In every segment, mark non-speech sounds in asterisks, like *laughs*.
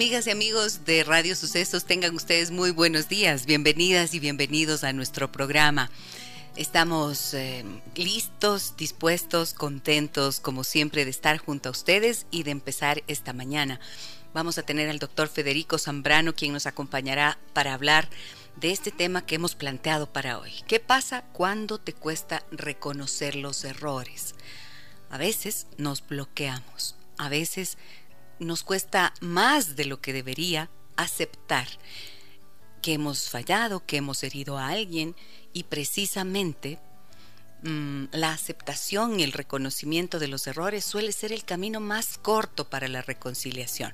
Amigas y amigos de Radio Sucesos, tengan ustedes muy buenos días. Bienvenidas y bienvenidos a nuestro programa. Estamos eh, listos, dispuestos, contentos, como siempre, de estar junto a ustedes y de empezar esta mañana. Vamos a tener al doctor Federico Zambrano, quien nos acompañará para hablar de este tema que hemos planteado para hoy. ¿Qué pasa cuando te cuesta reconocer los errores? A veces nos bloqueamos, a veces nos cuesta más de lo que debería aceptar que hemos fallado, que hemos herido a alguien y precisamente mm, la aceptación y el reconocimiento de los errores suele ser el camino más corto para la reconciliación.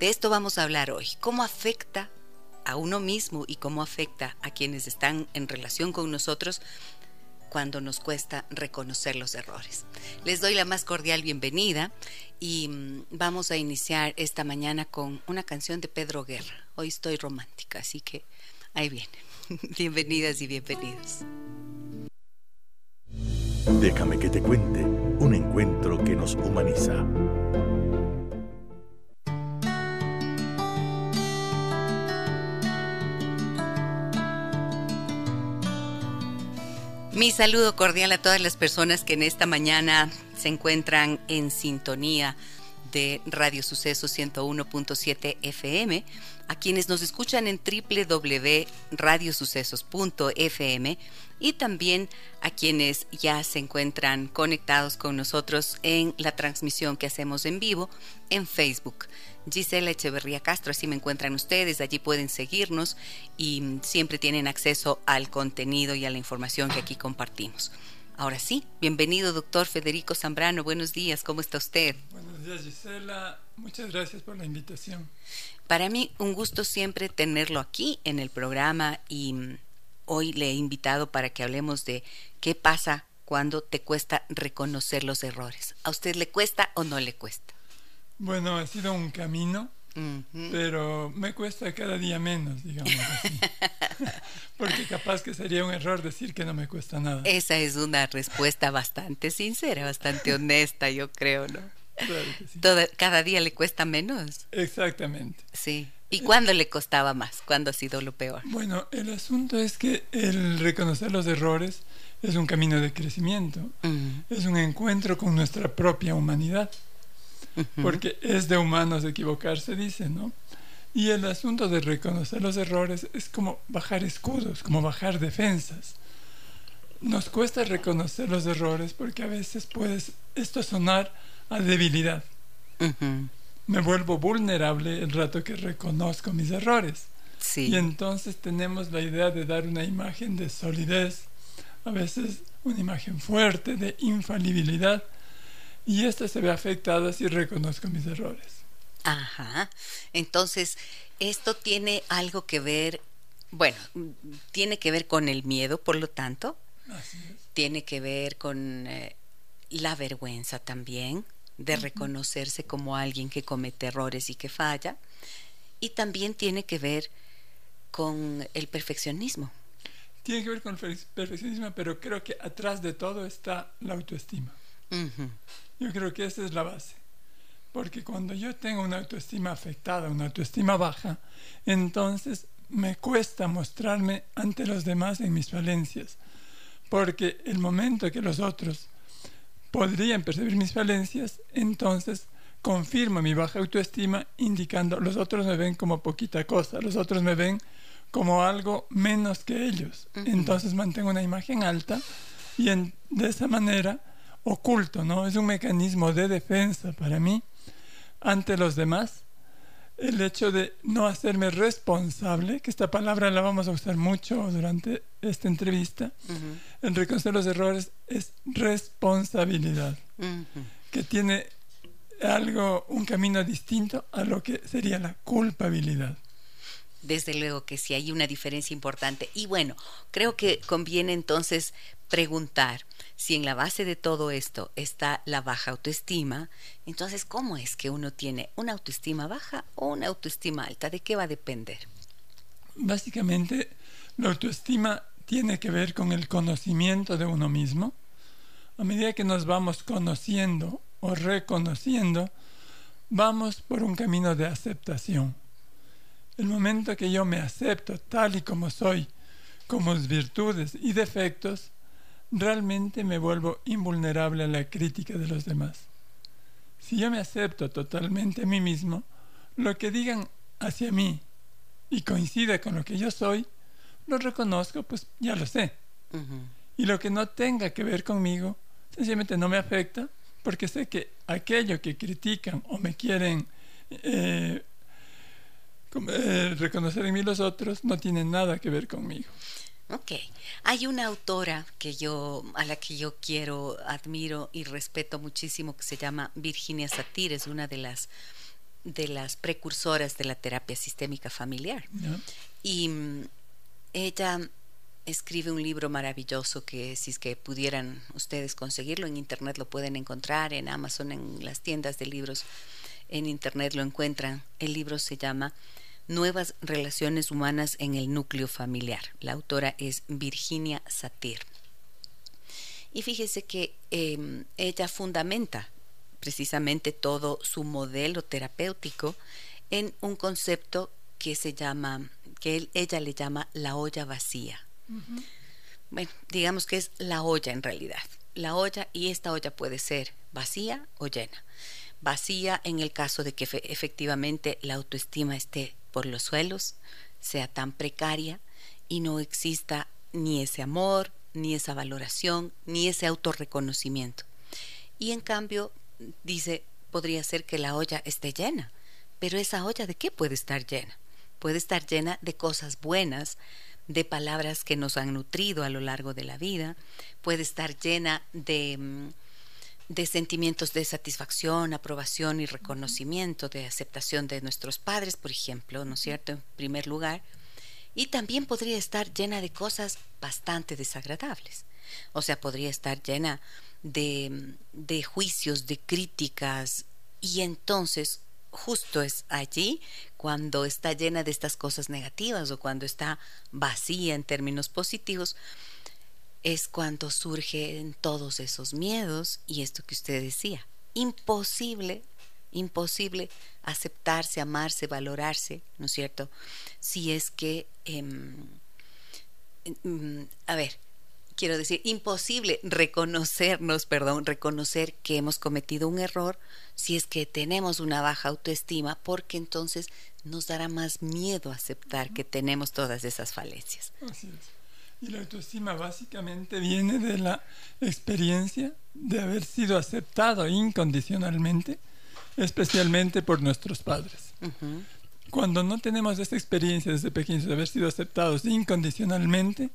De esto vamos a hablar hoy. ¿Cómo afecta a uno mismo y cómo afecta a quienes están en relación con nosotros cuando nos cuesta reconocer los errores. Les doy la más cordial bienvenida y mm, vamos a iniciar esta mañana con una canción de Pedro Guerra. Hoy estoy romántica, así que ahí viene. *laughs* Bienvenidas y bienvenidos. Déjame que te cuente un encuentro que nos humaniza. Mi saludo cordial a todas las personas que en esta mañana se encuentran en sintonía de Radio Suceso 101.7 FM, a quienes nos escuchan en www.radiosucesos.fm y también a quienes ya se encuentran conectados con nosotros en la transmisión que hacemos en vivo en Facebook. Gisela Echeverría Castro, así me encuentran ustedes, allí pueden seguirnos y siempre tienen acceso al contenido y a la información que aquí compartimos. Ahora sí, bienvenido doctor Federico Zambrano, buenos días, ¿cómo está usted? Buenos días Gisela, muchas gracias por la invitación. Para mí un gusto siempre tenerlo aquí en el programa y hoy le he invitado para que hablemos de qué pasa cuando te cuesta reconocer los errores. ¿A usted le cuesta o no le cuesta? Bueno, ha sido un camino, pero me cuesta cada día menos, digamos así. *laughs* Porque capaz que sería un error decir que no me cuesta nada. Esa es una respuesta bastante sincera, bastante *laughs* honesta, yo creo, ¿no? Claro que sí. cada día le cuesta menos. Exactamente. Sí. ¿Y cuándo le costaba más? ¿Cuándo ha sido lo peor? Bueno, el asunto es que el reconocer los errores es un camino de crecimiento, es un encuentro con nuestra propia humanidad porque es de humanos equivocarse, dice, ¿no? Y el asunto de reconocer los errores es como bajar escudos, como bajar defensas. Nos cuesta reconocer los errores porque a veces puede esto sonar a debilidad. Me vuelvo vulnerable el rato que reconozco mis errores. Y entonces tenemos la idea de dar una imagen de solidez, a veces una imagen fuerte de infalibilidad y esta se ve afectada si reconozco mis errores. Ajá. Entonces, esto tiene algo que ver, bueno, tiene que ver con el miedo, por lo tanto. Así es. Tiene que ver con eh, la vergüenza también de reconocerse como alguien que comete errores y que falla. Y también tiene que ver con el perfeccionismo. Tiene que ver con el perfeccionismo, pero creo que atrás de todo está la autoestima. Yo creo que esa es la base. Porque cuando yo tengo una autoestima afectada, una autoestima baja, entonces me cuesta mostrarme ante los demás en mis falencias. Porque el momento que los otros podrían percibir mis falencias, entonces confirmo mi baja autoestima indicando los otros me ven como poquita cosa, los otros me ven como algo menos que ellos. Entonces mantengo una imagen alta y de esa manera oculto, ¿no? Es un mecanismo de defensa para mí ante los demás. El hecho de no hacerme responsable, que esta palabra la vamos a usar mucho durante esta entrevista, el reconocer los errores es responsabilidad, que tiene algo, un camino distinto a lo que sería la culpabilidad. Desde luego que sí hay una diferencia importante. Y bueno, creo que conviene entonces preguntar si en la base de todo esto está la baja autoestima, entonces ¿cómo es que uno tiene una autoestima baja o una autoestima alta? ¿De qué va a depender? Básicamente, la autoestima tiene que ver con el conocimiento de uno mismo. A medida que nos vamos conociendo o reconociendo, vamos por un camino de aceptación. El momento que yo me acepto tal y como soy, con mis virtudes y defectos, realmente me vuelvo invulnerable a la crítica de los demás. Si yo me acepto totalmente a mí mismo, lo que digan hacia mí y coincida con lo que yo soy, lo reconozco, pues ya lo sé. Y lo que no tenga que ver conmigo, sencillamente no me afecta, porque sé que aquello que critican o me quieren eh, eh, reconocer en mí los otros no tiene nada que ver conmigo. Ok. Hay una autora que yo, a la que yo quiero, admiro y respeto muchísimo, que se llama Virginia Satir, es una de las de las precursoras de la terapia sistémica familiar. Y mm, ella escribe un libro maravilloso que si es que pudieran ustedes conseguirlo en internet lo pueden encontrar en Amazon, en las tiendas de libros en internet lo encuentran. El libro se llama Nuevas relaciones humanas en el núcleo familiar. La autora es Virginia Satir. Y fíjese que em, ella fundamenta precisamente todo su modelo terapéutico en un concepto que se llama, que ella le llama la olla vacía. Bueno, digamos que es la olla en realidad. La olla y esta olla puede ser vacía o llena. Vacía en el caso de que efectivamente la autoestima esté por los suelos, sea tan precaria y no exista ni ese amor, ni esa valoración, ni ese autorreconocimiento. Y en cambio, dice, podría ser que la olla esté llena, pero esa olla de qué puede estar llena? Puede estar llena de cosas buenas, de palabras que nos han nutrido a lo largo de la vida, puede estar llena de mm, de sentimientos de satisfacción, aprobación y reconocimiento, de aceptación de nuestros padres, por ejemplo, ¿no es cierto? En primer lugar. Y también podría estar llena de cosas bastante desagradables. O sea, podría estar llena de, de juicios, de críticas. Y entonces, justo es allí cuando está llena de estas cosas negativas o cuando está vacía en términos positivos, es cuando surgen todos esos miedos y esto que usted decía. Imposible, imposible aceptarse, amarse, valorarse, ¿no es cierto? Si es que, em, em, a ver, quiero decir, imposible reconocernos, perdón, reconocer que hemos cometido un error si es que tenemos una baja autoestima, porque entonces nos dará más miedo aceptar que tenemos todas esas falencias. Así es. Y la autoestima básicamente viene de la experiencia de haber sido aceptado incondicionalmente, especialmente por nuestros padres. Cuando no tenemos esta experiencia desde pequeños de haber sido aceptados incondicionalmente,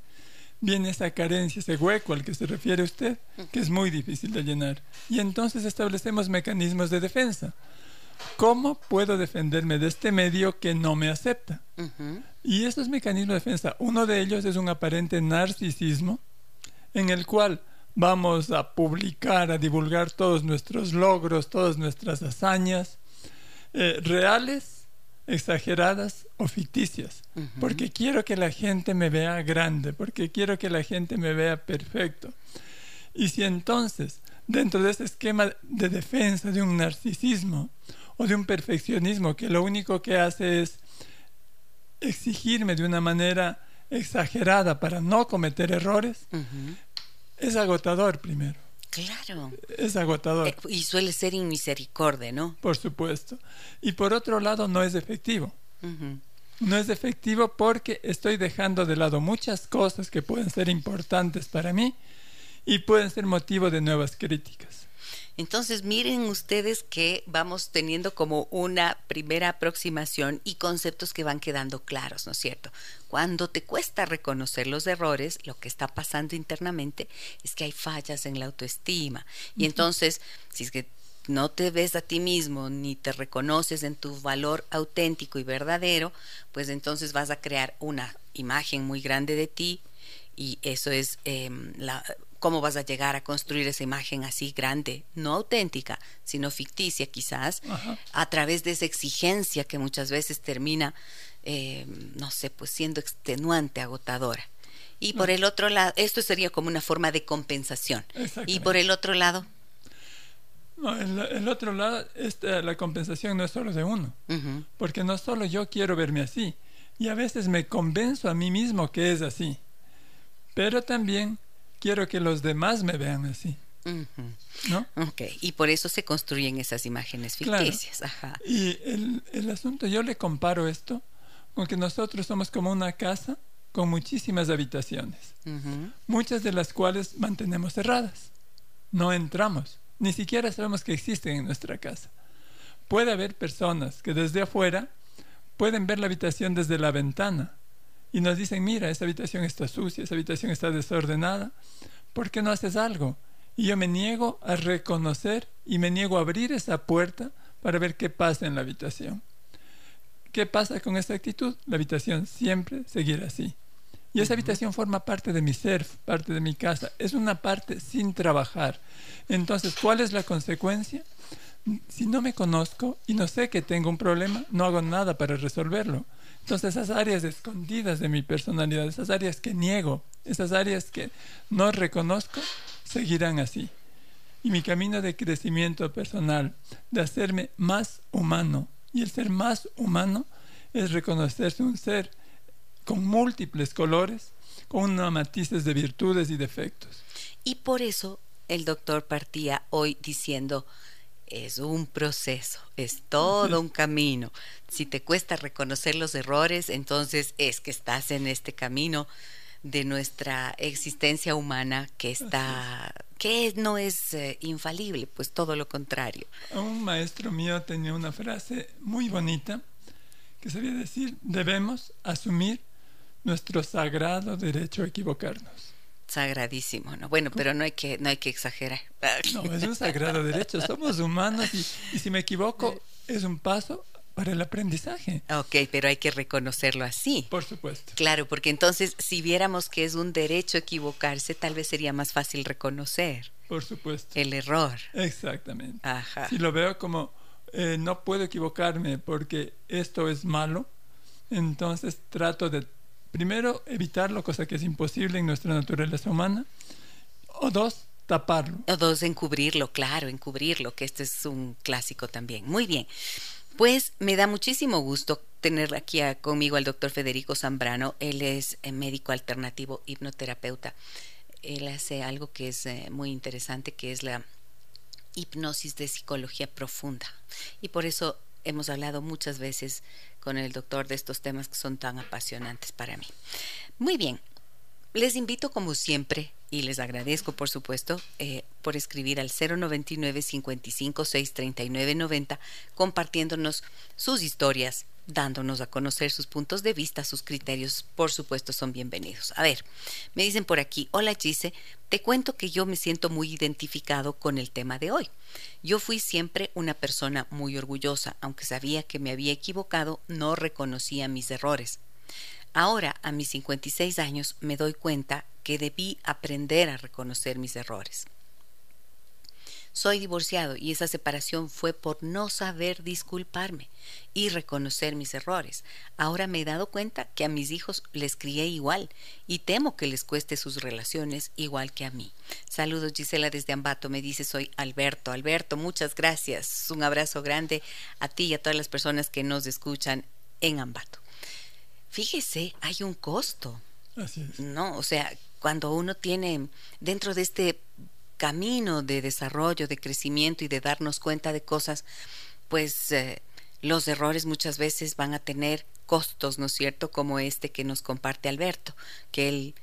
viene esa carencia, ese hueco al que se refiere usted, que es muy difícil de llenar. Y entonces establecemos mecanismos de defensa. ¿Cómo puedo defenderme de este medio que no me acepta? Y estos mecanismos de defensa, uno de ellos es un aparente narcisismo en el cual vamos a publicar, a divulgar todos nuestros logros, todas nuestras hazañas, eh, reales, exageradas o ficticias, porque quiero que la gente me vea grande, porque quiero que la gente me vea perfecto. Y si entonces, dentro de ese esquema de defensa de un narcisismo o de un perfeccionismo que lo único que hace es exigirme de una manera exagerada para no cometer errores, es agotador primero. Claro. Es agotador. Eh, y suele ser inmisericordia, ¿no? Por supuesto. Y por otro lado, no es efectivo. No es efectivo porque estoy dejando de lado muchas cosas que pueden ser importantes para mí y pueden ser motivo de nuevas críticas. Entonces miren ustedes que vamos teniendo como una primera aproximación y conceptos que van quedando claros, ¿no es cierto? Cuando te cuesta reconocer los errores, lo que está pasando internamente es que hay fallas en la autoestima. Y entonces, si es que no te ves a ti mismo ni te reconoces en tu valor auténtico y verdadero, pues entonces vas a crear una imagen muy grande de ti y eso es em, la, cómo vas a llegar a construir esa imagen así grande, no auténtica, sino ficticia quizás, a través de esa exigencia que muchas veces termina, em, no sé, pues siendo extenuante, agotadora. Y por el otro lado, esto sería como una forma de compensación. Y por el otro lado, no, el, otro lado, esta, la compensación no es solo de uno, porque no solo yo quiero verme así, y a veces me convenzo a mí mismo que es así, pero también quiero que los demás me vean así. ¿No? Ok, y por eso se construyen esas imágenes ficticias. Y el, el asunto, yo le comparo esto con que nosotros somos como una casa con muchísimas habitaciones, muchas de las cuales mantenemos cerradas. No entramos ni siquiera sabemos que existen en nuestra casa. Puede haber personas que desde afuera pueden ver la habitación desde la ventana y nos dicen, mira, esa habitación está sucia, esa habitación está desordenada, ¿por qué no haces algo? Y yo me niego a reconocer y me niego a abrir esa puerta para ver qué pasa en la habitación. ¿Qué pasa con esa actitud? La habitación siempre seguirá así. Y esa habitación forma parte de mi ser, parte de mi casa. Es una parte sin trabajar. Entonces, ¿cuál es la consecuencia? Si no me conozco y no sé que tengo un problema, no hago nada para resolverlo. Entonces, esas áreas escondidas de mi personalidad, esas áreas que niego, esas áreas que no reconozco, seguirán así. Y mi camino de crecimiento personal, de hacerme más humano, y el ser más humano es reconocerse un ser con múltiples colores, con matices de virtudes y defectos. Y por eso el doctor partía hoy diciendo, es un proceso, es todo un camino. Si te cuesta reconocer los errores, entonces es que estás en este camino de nuestra existencia humana que está que no es eh, infalible, pues todo lo contrario. Un maestro mío tenía una frase muy bonita que sabía decir, debemos asumir nuestro sagrado derecho a equivocarnos. Sagradísimo, ¿no? Bueno, pero no hay que, no hay que exagerar. *laughs* No, es un sagrado derecho. Somos humanos y, y si me equivoco es un paso para el aprendizaje. Ok, pero hay que reconocerlo así. Por supuesto. Claro, porque entonces si viéramos que es un derecho equivocarse, tal vez sería más fácil reconocer. Por supuesto. El error. Exactamente. Si lo veo como eh, no puedo equivocarme porque esto es malo, entonces trato de Primero, evitarlo, cosa que es imposible en nuestra naturaleza humana. O dos, taparlo. O dos, encubrirlo, claro, encubrirlo, que este es un clásico también. Muy bien. Pues me da muchísimo gusto tener aquí conmigo al doctor Federico Zambrano. Él es eh, médico alternativo, hipnoterapeuta. Él hace algo que es eh, muy interesante, que es la hipnosis de psicología profunda. Y por eso hemos hablado muchas veces con el doctor de estos temas que son tan apasionantes para mí. Muy bien, les invito como siempre y les agradezco por supuesto eh, por escribir al 099 55 639 90 compartiéndonos sus historias, dándonos a conocer sus puntos de vista, sus criterios, por supuesto, son bienvenidos. A ver, me dicen por aquí, hola Gise, te cuento que yo me siento muy identificado con el tema de hoy. Yo fui siempre una persona muy orgullosa, aunque sabía que me había equivocado, no reconocía mis errores. Ahora, a mis 56 años, me doy cuenta que debí aprender a reconocer mis errores. Soy divorciado y esa separación fue por no saber disculparme y reconocer mis errores. Ahora me he dado cuenta que a mis hijos les crié igual y temo que les cueste sus relaciones igual que a mí. Saludos Gisela desde Ambato, me dice soy Alberto. Alberto, muchas gracias. Un abrazo grande a ti y a todas las personas que nos escuchan en Ambato. Fíjese, hay un costo. Así es. No, o sea, cuando uno tiene dentro de este camino de desarrollo, de crecimiento y de darnos cuenta de cosas, pues eh, los errores muchas veces van a tener costos, ¿no es cierto? Como este que nos comparte Alberto, que él,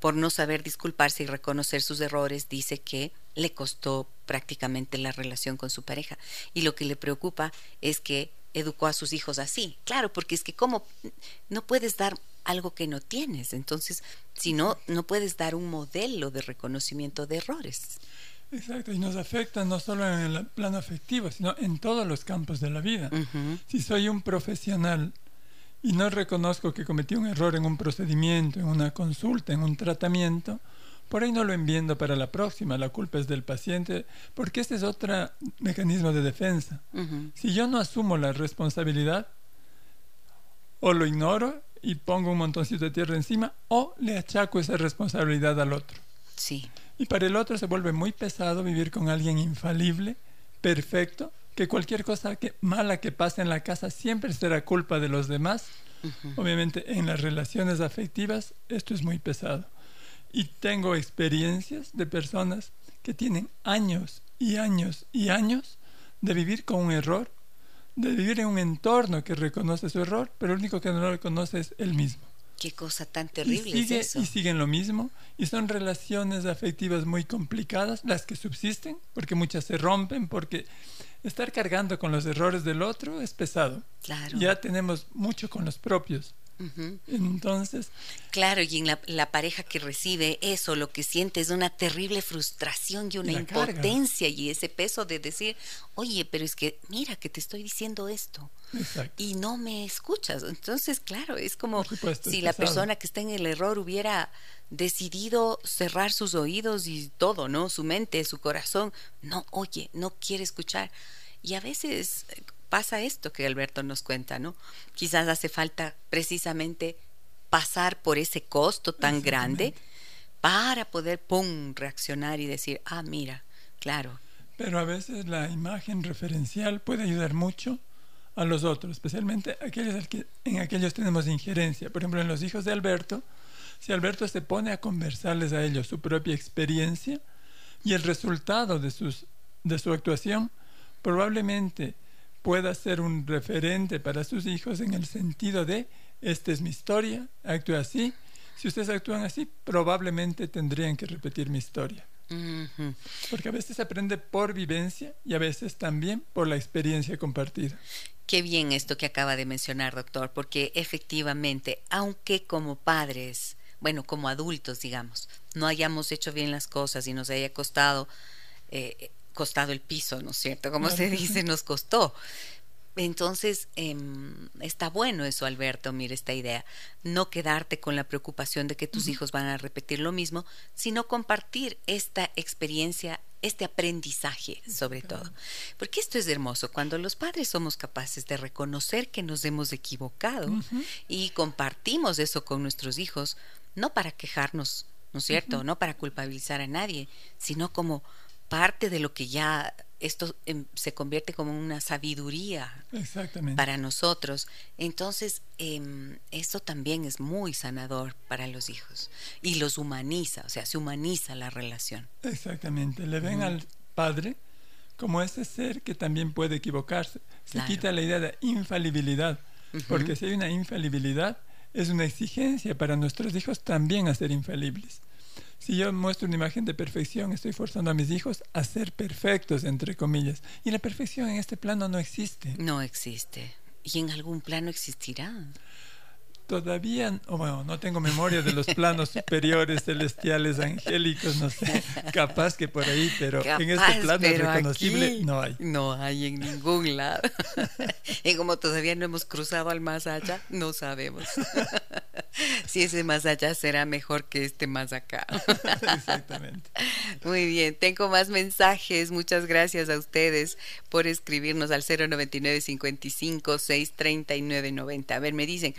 por no saber disculparse y reconocer sus errores, dice que le costó prácticamente la relación con su pareja. Y lo que le preocupa es que educó a sus hijos así. Claro, porque es que como no puedes dar algo que no tienes. Entonces, si no, no puedes dar un modelo de reconocimiento de errores. Exacto, y nos afecta no solo en el plano afectivo, sino en todos los campos de la vida. Si soy un profesional y no reconozco que cometí un error en un procedimiento, en una consulta, en un tratamiento, por ahí no lo enviando para la próxima, la culpa es del paciente, porque este es otro mecanismo de defensa. Si yo no asumo la responsabilidad, o lo ignoro y pongo un montoncito de tierra encima, o le achaco esa responsabilidad al otro. Sí. Y para el otro se vuelve muy pesado vivir con alguien infalible, perfecto, que cualquier cosa que, mala que pase en la casa siempre será culpa de los demás. Obviamente en las relaciones afectivas esto es muy pesado. Y tengo experiencias de personas que tienen años y años y años de vivir con un error, de vivir en un entorno que reconoce su error, pero el único que no lo reconoce es él mismo. Qué cosa tan terrible y es eso. Y siguen lo mismo. Y son relaciones afectivas muy complicadas las que subsisten, porque muchas se rompen, porque estar cargando con los errores del otro es pesado. Claro. Ya tenemos mucho con los propios. Entonces. Claro, y en la, pareja que recibe eso, lo que siente es una terrible frustración y una impotencia y ese peso de decir, oye, pero es que mira que te estoy diciendo esto y no me escuchas. Entonces, claro, es como si la persona que está en el error hubiera decidido cerrar sus oídos y todo, ¿no? Su mente, su corazón, no oye, no quiere escuchar. Y a veces pasa esto que Alberto nos cuenta, ¿no? Quizás hace falta precisamente pasar por ese costo tan grande para poder, ¡pum!, reaccionar y decir, ah, mira, claro. Pero a veces la imagen referencial puede ayudar mucho a los otros, especialmente aquellos que en aquellos tenemos injerencia. Por ejemplo, en los hijos de Alberto, si Alberto se pone a conversarles a ellos su propia experiencia y el resultado de, sus, de su actuación, probablemente pueda ser un referente para sus hijos en el sentido de, esta es mi historia, actúe así. Si ustedes actúan así, probablemente tendrían que repetir mi historia. Porque a veces se aprende por vivencia y a veces también por la experiencia compartida. Qué bien esto que acaba de mencionar, doctor, porque efectivamente, aunque como padres, bueno, como adultos, digamos, no hayamos hecho bien las cosas y nos haya costado eh, costado el piso, ¿no es cierto? Como se dice, nos costó. Entonces, em, está bueno eso, Alberto, mire esta idea. No quedarte con la preocupación de que tus hijos van a repetir lo mismo, sino compartir esta experiencia, este aprendizaje sobre todo. Porque esto es hermoso, cuando los padres somos capaces de reconocer que nos hemos equivocado y compartimos eso con nuestros hijos, no para quejarnos, ¿no es cierto? No para culpabilizar a nadie, sino como parte de lo que ya esto em, se convierte como una sabiduría para nosotros. Entonces, eh, esto también es muy sanador para los hijos y los humaniza, o sea, se humaniza la relación. Exactamente, le ven al padre como ese ser que también puede equivocarse. Se quita la idea de infalibilidad, porque si hay una infalibilidad, es una exigencia para nuestros hijos también a ser infalibles. Si yo muestro una imagen de perfección, estoy forzando a mis hijos a ser perfectos, entre comillas. Y la perfección en este plano no existe. No existe. ¿Y en algún plano existirá? Todavía, bueno, no tengo memoria de los planos *laughs* superiores, celestiales, angélicos, no sé, capaz que por ahí, pero en este plano reconocible no hay. No hay en ningún lado. *laughs* y como todavía no hemos cruzado al más allá, no sabemos *laughs* si ese más allá será mejor que este más acá. Exactamente. Muy bien, tengo más mensajes. Muchas gracias a ustedes por escribirnos al 099 55 639 90. A ver, me dicen,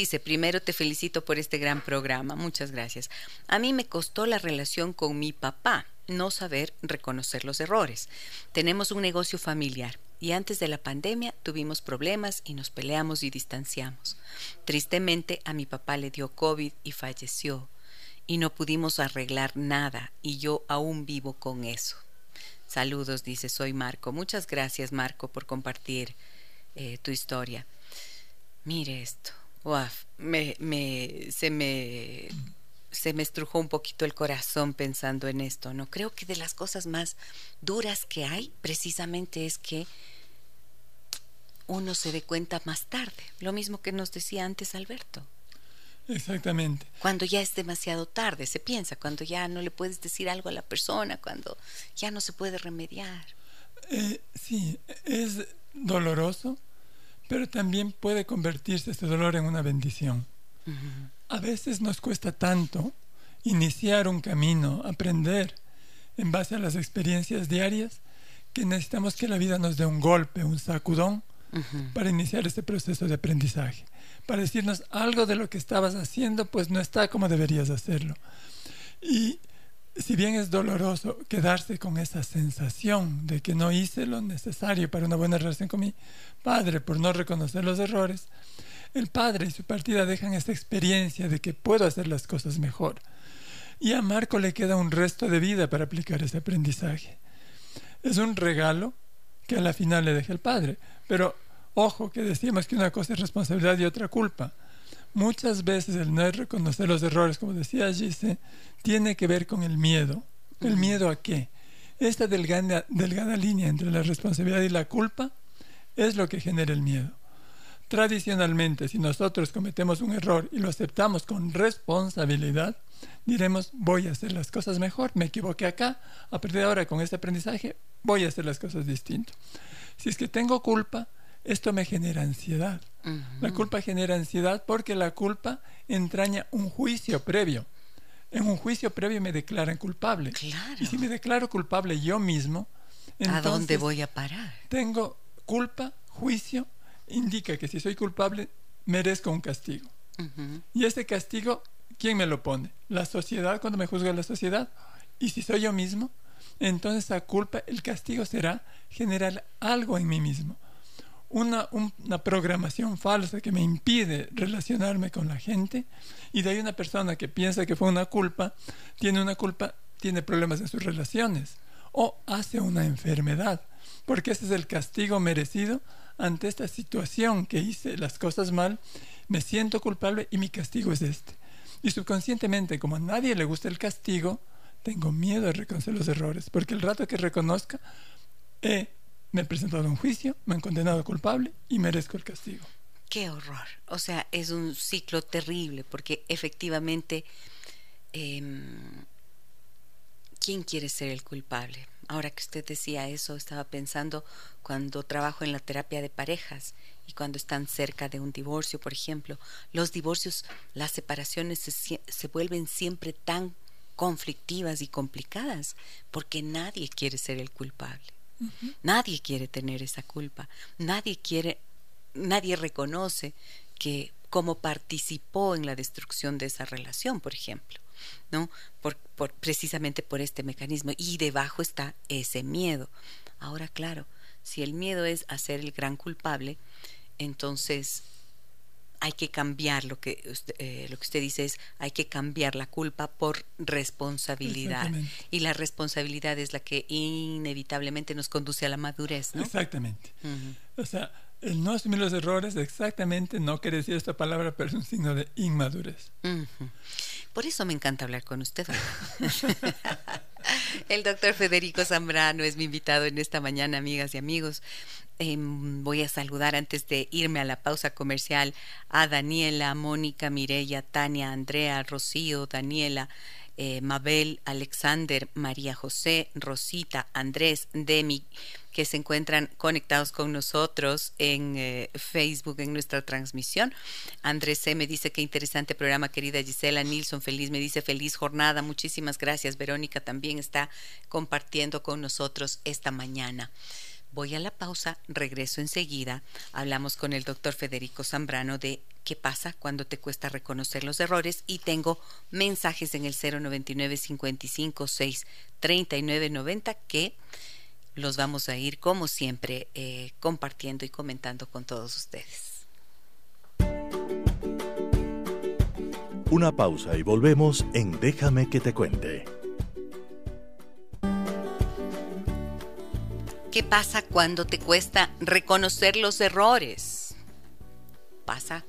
dice, primero te felicito por este gran programa, muchas gracias. A mí me costó la relación con mi papá, no saber reconocer los errores. Tenemos un negocio familiar y antes de la pandemia tuvimos problemas y nos peleamos y distanciamos. Tristemente a mi papá le dio COVID y falleció y no pudimos arreglar nada y yo aún vivo con eso. Saludos, dice, soy Marco. Muchas gracias, Marco, por compartir eh, tu historia. Mire esto me, me, se me se me estrujó un poquito el corazón pensando en esto, ¿no? Creo que de las cosas más duras que hay precisamente es que uno se dé cuenta más tarde, lo mismo que nos decía antes Alberto. Exactamente. Cuando ya es demasiado tarde, se piensa, cuando ya no le puedes decir algo a la persona, cuando ya no se puede remediar. Eh, sí, es doloroso, pero también puede convertirse este dolor en una bendición. A veces nos cuesta tanto iniciar un camino, aprender en base a las experiencias diarias, que necesitamos que la vida nos dé un golpe, un sacudón, para iniciar este proceso de aprendizaje, para decirnos algo de lo que estabas haciendo, pues no está como deberías hacerlo. Y si bien es doloroso quedarse con esa sensación de que no hice lo necesario para una buena relación con mi padre por no reconocer los errores, el padre y su partida dejan esta experiencia de que puedo hacer las cosas mejor. Y a Marco le queda un resto de vida para aplicar ese aprendizaje. Es un regalo que a la final le deja el padre. Pero ojo que decimos que una cosa es responsabilidad y otra culpa. Muchas veces el no reconocer los errores, como decía Gise, tiene que ver con el miedo. ¿El miedo a qué? Esta delgada, delgada línea entre la responsabilidad y la culpa es lo que genera el miedo. Tradicionalmente, si nosotros cometemos un error y lo aceptamos con responsabilidad, diremos, voy a hacer las cosas mejor, me equivoqué acá, a partir de ahora con este aprendizaje voy a hacer las cosas distinto. Si es que tengo culpa, esto me genera ansiedad. La culpa genera ansiedad porque la culpa entraña un juicio previo. En un juicio previo me declaran culpable. Y si me declaro culpable yo mismo, ¿a dónde voy a parar? Tengo culpa, juicio, indica que si soy culpable merezco un castigo. Y ese castigo, ¿quién me lo pone? La sociedad cuando me juzga la sociedad. Y si soy yo mismo, entonces la culpa, el castigo será generar algo en mí mismo una, una, programación falsa que me impide relacionarme con la gente y de ahí una persona que piensa que fue una culpa, tiene una culpa, tiene problemas en sus relaciones o hace una enfermedad, porque ese es el castigo merecido ante esta situación que hice las cosas mal, me siento culpable y mi castigo es este. Y subconscientemente, como a nadie le gusta el castigo, tengo miedo de reconocer los errores, porque el rato que reconozca, he me he presentado un juicio, me han condenado culpable y merezco el castigo. Qué horror. O sea, es un ciclo terrible porque efectivamente, em, ¿quién quiere ser el culpable? Ahora que usted decía eso, estaba pensando cuando trabajo en la terapia de parejas y cuando están cerca de un divorcio, por ejemplo, los divorcios, las separaciones se, se vuelven siempre tan conflictivas y complicadas porque nadie quiere ser el culpable. Nadie quiere tener esa culpa. Nadie quiere, nadie reconoce que cómo participó en la destrucción de esa relación, por ejemplo, ¿no? Por, precisamente por este mecanismo. Y debajo está ese miedo. Ahora, claro, si el miedo es a ser el gran culpable, entonces hay que cambiar lo que usted, eh, lo que usted dice es hay que cambiar la culpa por responsabilidad. Y la responsabilidad es la que inevitablemente nos conduce a la madurez ¿no? exactamente. O sea el no asumir los errores exactamente no quiere decir esta palabra pero es un signo de inmadurez. Por eso me encanta hablar con usted *laughs* el doctor Federico Zambrano es mi invitado en esta mañana amigas y amigos. Em, voy a saludar antes de irme a la pausa comercial a Daniela, Mónica, Mirella, Tania, Andrea, Rocío, Daniela, eh, Mabel, Alexander, María José, Rosita, Andrés, Demi, que se encuentran conectados con nosotros en eh, Facebook en nuestra transmisión. Andrés C. me dice que interesante programa, querida Gisela. Nilsson, feliz, me dice feliz jornada. Muchísimas gracias. Verónica también está compartiendo con nosotros esta mañana. Voy a la pausa, regreso enseguida. Hablamos con el doctor Federico Zambrano de qué pasa cuando te cuesta reconocer los errores y tengo mensajes en el 099 55 6 39 90 que los vamos a ir como siempre eh, compartiendo y comentando con todos ustedes. Una pausa y volvemos en Déjame que te cuente. ¿Qué pasa cuando te cuesta reconocer los errores? Pasa,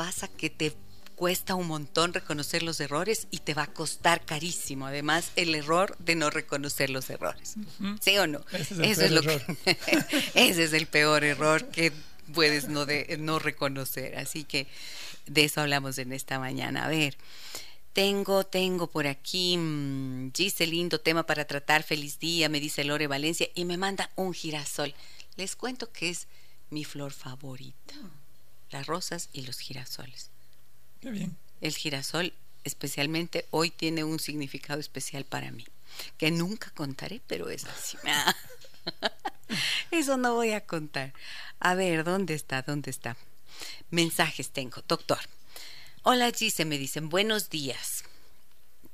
pasa que te cuesta un montón reconocer los errores y te va a costar carísimo. Además, el error de no reconocer los errores. ¿Sí o no? Ese es el peor error. *laughs* ese es el peor error que puedes no, de, no reconocer. Así que de eso hablamos en esta mañana. A ver, tengo, tengo por aquí, mmm, Gise, lindo tema para tratar, feliz día, me dice Lore Valencia, y me manda un girasol. Les cuento que es mi flor favorita, las rosas y los girasoles. Qué bien. El girasol especialmente hoy tiene un significado especial para mí, que nunca contaré, pero es así. *laughs* Eso no voy a contar. A ver, ¿dónde está? ¿Dónde está? Mensajes tengo, doctor. Hola Gise, me dicen buenos días.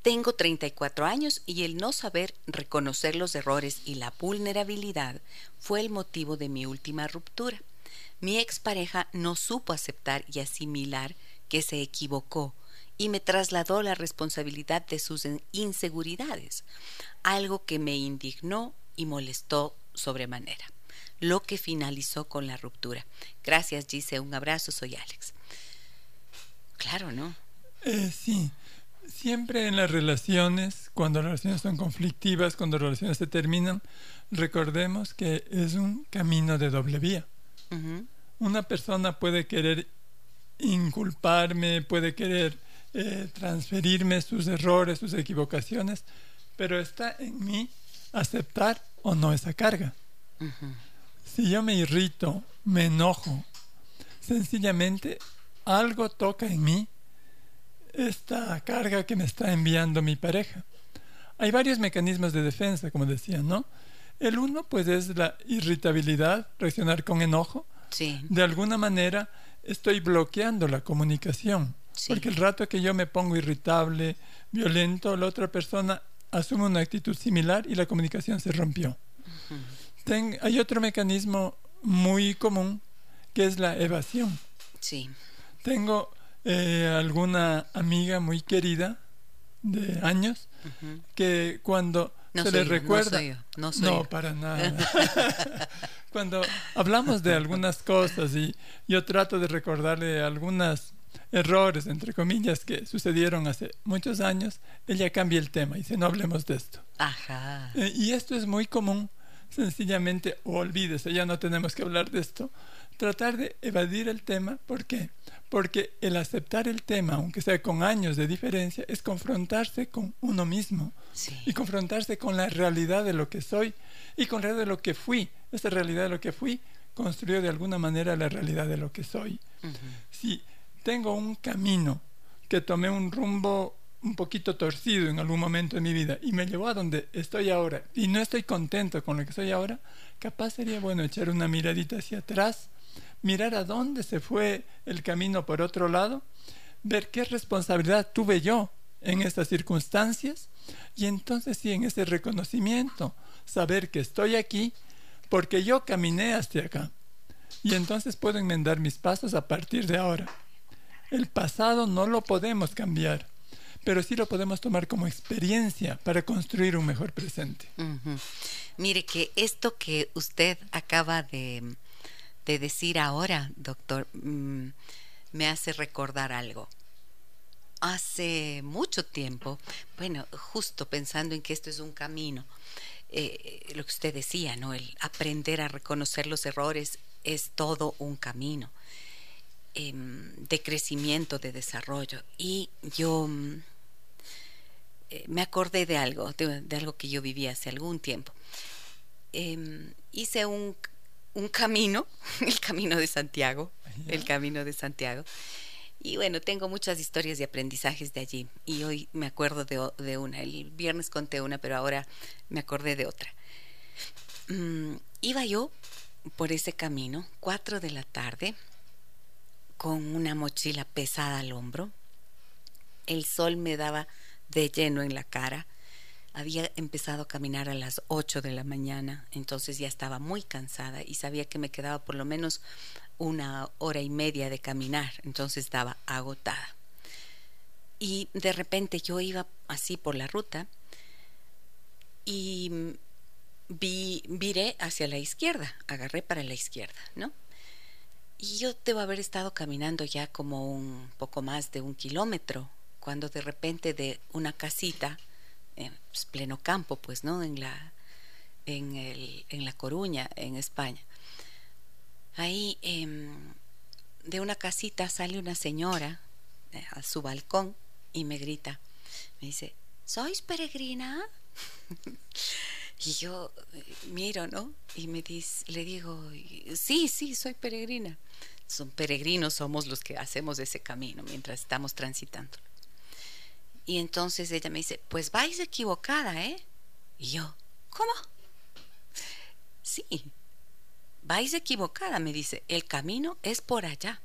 Tengo 34 años y el no saber reconocer los errores y la vulnerabilidad fue el motivo de mi última ruptura. Mi expareja no supo aceptar y asimilar que se equivocó y me trasladó la responsabilidad de sus inseguridades, algo que me indignó y molestó sobremanera, lo que finalizó con la ruptura. Gracias, Gise, un abrazo, soy Alex. Claro, ¿no? Eh, sí. Siempre en las relaciones, cuando las relaciones son conflictivas, cuando las relaciones se terminan, recordemos que es un camino de doble vía. Una persona puede querer inculparme, puede querer eh, transferirme sus errores, sus equivocaciones, pero está en mí aceptar o no esa carga. Si yo me irrito, me enojo, sencillamente algo toca en mí esta carga que me está enviando mi pareja. Hay varios mecanismos de defensa, como decía, ¿no? El uno, pues, es la irritabilidad, reaccionar con enojo. Sí. De alguna manera estoy bloqueando la comunicación. Porque el rato que yo me pongo irritable, violento, la otra persona asume una actitud similar y la comunicación se rompió. hay otro mecanismo muy común que es la evasión. Sí. Tengo eh, alguna amiga muy querida de años que cuando se le recuerda. no, soy no, para *laughs* nada. Cuando hablamos de algunas cosas y yo trato de recordarle algunos errores entre comillas que sucedieron hace muchos años ella cambia el tema y dice no hablemos de esto Ajá. Eh, y esto es muy común sencillamente olvídese ya no tenemos que hablar de esto. Tratar de evadir el tema ¿por qué? porque el aceptar el tema, aunque sea con años de diferencia, es confrontarse con uno mismo y confrontarse con la realidad de lo que soy y con la realidad de lo que fui. Esa realidad de lo que fui construyó de alguna manera la realidad de lo que soy. Si tengo un camino que tomé un rumbo un poquito torcido en algún momento de mi vida y me llevó a donde estoy ahora y no estoy contento con lo que soy ahora, capaz sería bueno echar una miradita hacia atrás mirar a dónde se fue el camino por otro lado, ver qué responsabilidad tuve yo en estas circunstancias y entonces sí, en ese reconocimiento, saber que estoy aquí porque yo caminé hasta acá y entonces puedo enmendar mis pasos a partir de ahora. El pasado no lo podemos cambiar, pero sí lo podemos tomar como experiencia para construir un mejor presente. Mire que esto que usted acaba de, de decir ahora, doctor, mm, me hace recordar algo. Hace mucho tiempo, bueno, justo pensando en que esto es un camino, eh, lo que usted decía, ¿no? El aprender a reconocer los errores es todo un camino em, de crecimiento, de desarrollo. Y yo mm, eh, me acordé de algo, de, algo que yo viví hace algún tiempo. Em, hice un un camino, *laughs* el camino de Santiago, el camino de Santiago. Y bueno, tengo muchas historias y aprendizajes de allí. Y hoy me acuerdo de, una. El viernes conté una, pero ahora me acordé de otra. Mm, iba yo por ese camino, cuatro de la tarde, con una mochila pesada al hombro. El sol me daba de lleno en la cara había empezado a caminar a las 8 de la mañana, entonces ya estaba muy cansada y sabía que me quedaba por lo menos una hora y media de caminar, entonces estaba agotada. Y de repente yo iba así por la ruta y vi, viré hacia la izquierda, agarré para la izquierda, ¿no? Y yo debo haber estado caminando ya como un poco más de un kilómetro, cuando de repente de una casita en pleno campo, pues, ¿no? En la, en, el, en La Coruña, en España. ahí em, de una casita sale una señora eh, a su balcón y me grita, me dice, ¿sois peregrina? *laughs* y yo eh, miro, ¿no? Y me dice, le digo, sí, sí, soy peregrina. Son peregrinos, somos los que hacemos ese camino mientras estamos transitando. Y entonces ella me dice, pues vais equivocada, ¿eh? Y yo, ¿cómo? Sí, vais equivocada, me dice, el camino es por allá.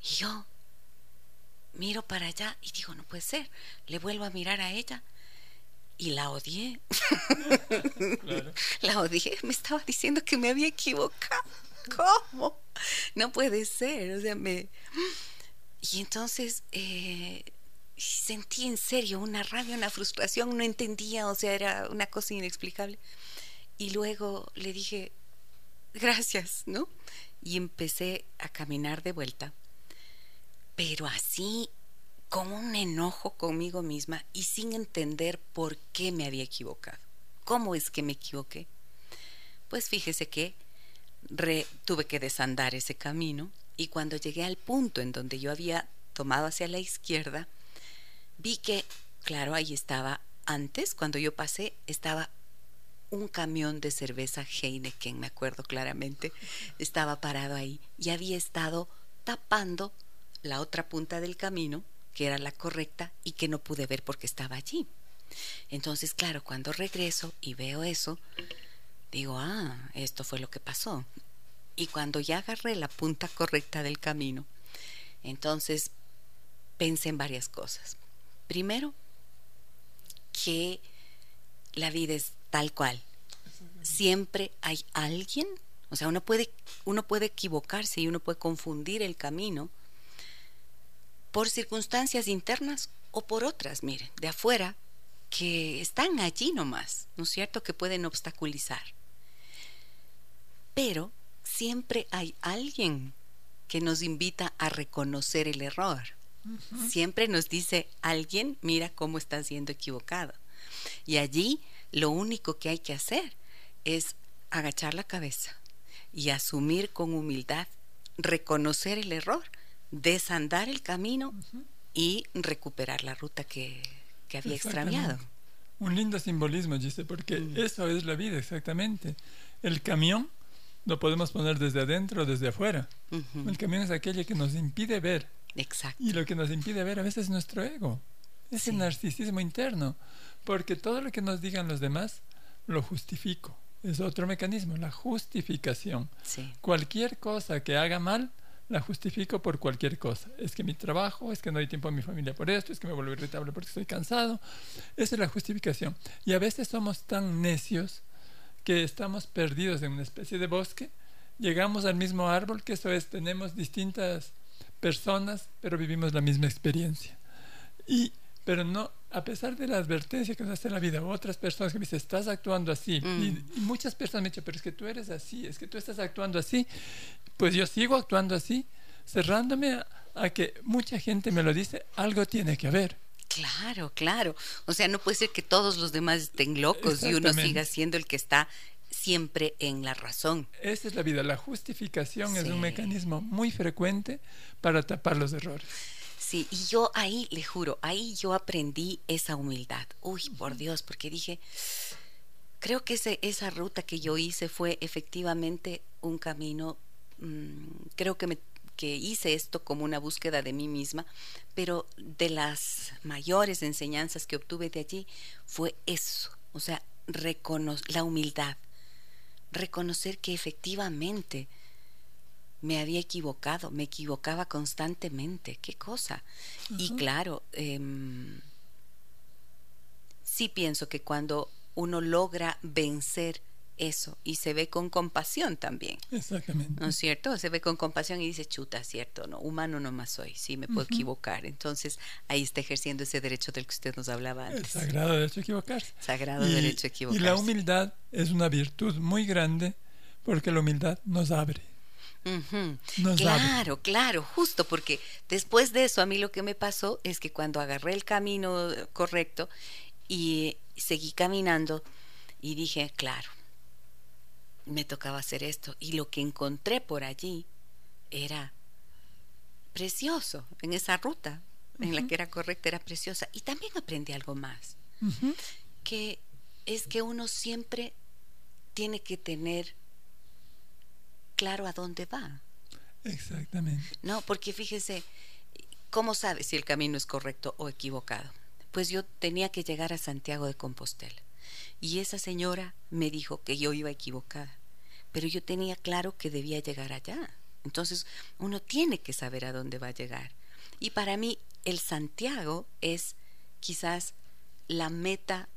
Y yo miro para allá y digo, no puede ser. Le vuelvo a mirar a ella y la odié. *laughs* La odié, me estaba diciendo que me había equivocado. ¿Cómo? No puede ser. O sea, me... Y entonces eh, sentí en serio una rabia, una frustración, no entendía, o sea, era una cosa inexplicable. Y luego le dije, gracias, ¿no? Y empecé a caminar de vuelta, pero así con un enojo conmigo misma y sin entender por qué me había equivocado. ¿Cómo es que me equivoqué? Pues fíjese que tuve que desandar ese camino y cuando llegué al punto en donde yo había tomado hacia la izquierda, vi que, claro, ahí estaba, antes, cuando yo pasé, estaba un camión de cerveza Heineken, me acuerdo claramente, estaba parado ahí y había estado tapando la otra punta del camino, que era la correcta y que no pude ver porque estaba allí. Entonces, claro, cuando regreso y veo eso, digo, ah, esto fue lo que pasó. Y cuando ya agarré la punta correcta del camino, entonces pensé en varias cosas. Primero, que la vida es tal cual. Siempre hay alguien, o sea, uno puede, uno puede equivocarse y uno puede confundir el camino por circunstancias internas o por otras, miren, de afuera, que están allí nomás, ¿no es cierto?, que pueden obstaculizar. Pero siempre hay alguien que nos invita a reconocer el error. Siempre nos dice alguien, mira cómo estás siendo equivocado. Y allí lo único que hay que hacer es agachar la cabeza y asumir con humildad, reconocer el error, desandar el camino y recuperar la ruta que, había extraviado. Un lindo simbolismo, dice, porque mm. eso es la vida exactamente. El camión lo podemos poner desde adentro o desde afuera. El camión es aquello que nos impide ver. Exacto. Y lo que nos impide ver a veces es nuestro ego, ese narcisismo interno, porque todo lo que nos digan los demás lo justifico. Es otro mecanismo, la justificación. Cualquier cosa que haga mal, la justifico por cualquier cosa. Es que mi trabajo, es que no hay tiempo a mi familia por esto, es que me vuelvo irritable porque estoy cansado. Esa es la justificación. Y a veces somos tan necios que estamos perdidos en una especie de bosque, llegamos al mismo árbol, que eso es, tenemos distintas personas, pero vivimos la misma experiencia. Y, pero no, a pesar de la advertencia que nos hace la vida, otras personas que me dicen, estás actuando así, y, mm. y, muchas personas me dicen, pero es que tú eres así, es que tú estás actuando así, pues yo sigo actuando así, cerrándome a que mucha gente me lo dice, algo tiene que haber. Claro, claro. O sea, no puede ser que todos los demás estén locos y uno siga siendo el que está siempre en la razón. Esa es la vida. La justificación es un mecanismo muy frecuente para tapar los errores. Sí, y yo ahí, le juro, ahí yo aprendí esa humildad. Uy, por Dios, porque dije, creo que ese, esa ruta que yo hice fue efectivamente un camino, mm, creo que me que hice esto como una búsqueda de mí misma, pero de las mayores enseñanzas que obtuve de allí fue eso, o sea, la humildad, reconocer que efectivamente me había equivocado, me equivocaba constantemente, qué cosa. Y claro, em, sí pienso que cuando uno logra vencer eso y se ve con compasión también. Exactamente. ¿No es cierto? Se ve con compasión y dice, chuta, cierto, no, humano no más soy, sí, me puedo equivocar. Entonces ahí está ejerciendo ese derecho del que usted nos hablaba antes. El sagrado derecho a equivocarse. Sagrado derecho a equivocarse. Y la humildad es una virtud muy grande porque la humildad nos abre. claro, claro, justo porque después de eso a mí lo que me pasó es que cuando agarré el camino correcto y seguí caminando y dije, claro, me tocaba hacer esto. Y lo que encontré por allí era precioso en esa ruta en la que era correcta, era preciosa. Y también aprendí algo más, que es que uno siempre tiene que tener claro a dónde va. Exactamente. No, porque fíjese, ¿cómo sabe si el camino es correcto o equivocado? Pues yo tenía que llegar a Santiago de Compostela y esa señora me dijo que yo iba equivocada, pero yo tenía claro que debía llegar allá. Entonces uno tiene que saber a dónde va a llegar. Y para mí el Santiago es quizás la meta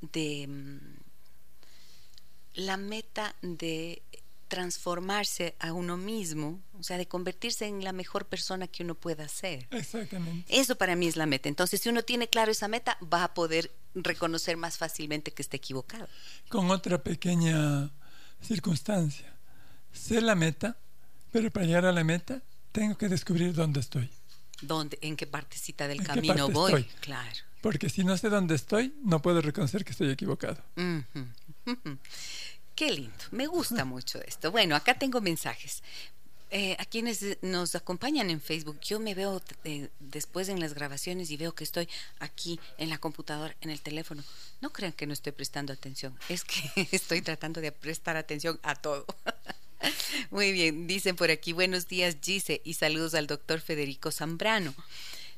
de mm, la meta de transformarse a uno mismo, o sea, de convertirse en la mejor persona que uno pueda ser. Exactamente. Eso para mí es la meta. Entonces, si uno tiene claro esa meta, va a poder reconocer más fácilmente que esté equivocado. Con otra pequeña circunstancia. Sé la meta, pero para llegar a la meta tengo que descubrir dónde estoy. ¿Dónde, ¿En qué partecita del camino voy? Claro. Porque si no sé dónde estoy, no puedo reconocer que estoy equivocado. *laughs* Qué lindo, me gusta *laughs* mucho esto. Bueno, acá tengo mensajes. Eh, a quienes nos acompañan en Facebook, yo me veo eh, después en las grabaciones y veo que estoy aquí en la computadora, en el teléfono. No crean que no estoy prestando atención, es que *laughs* estoy tratando de prestar atención a todo. *laughs* Muy bien, dicen por aquí, buenos días Gise y saludos al doctor Federico Zambrano.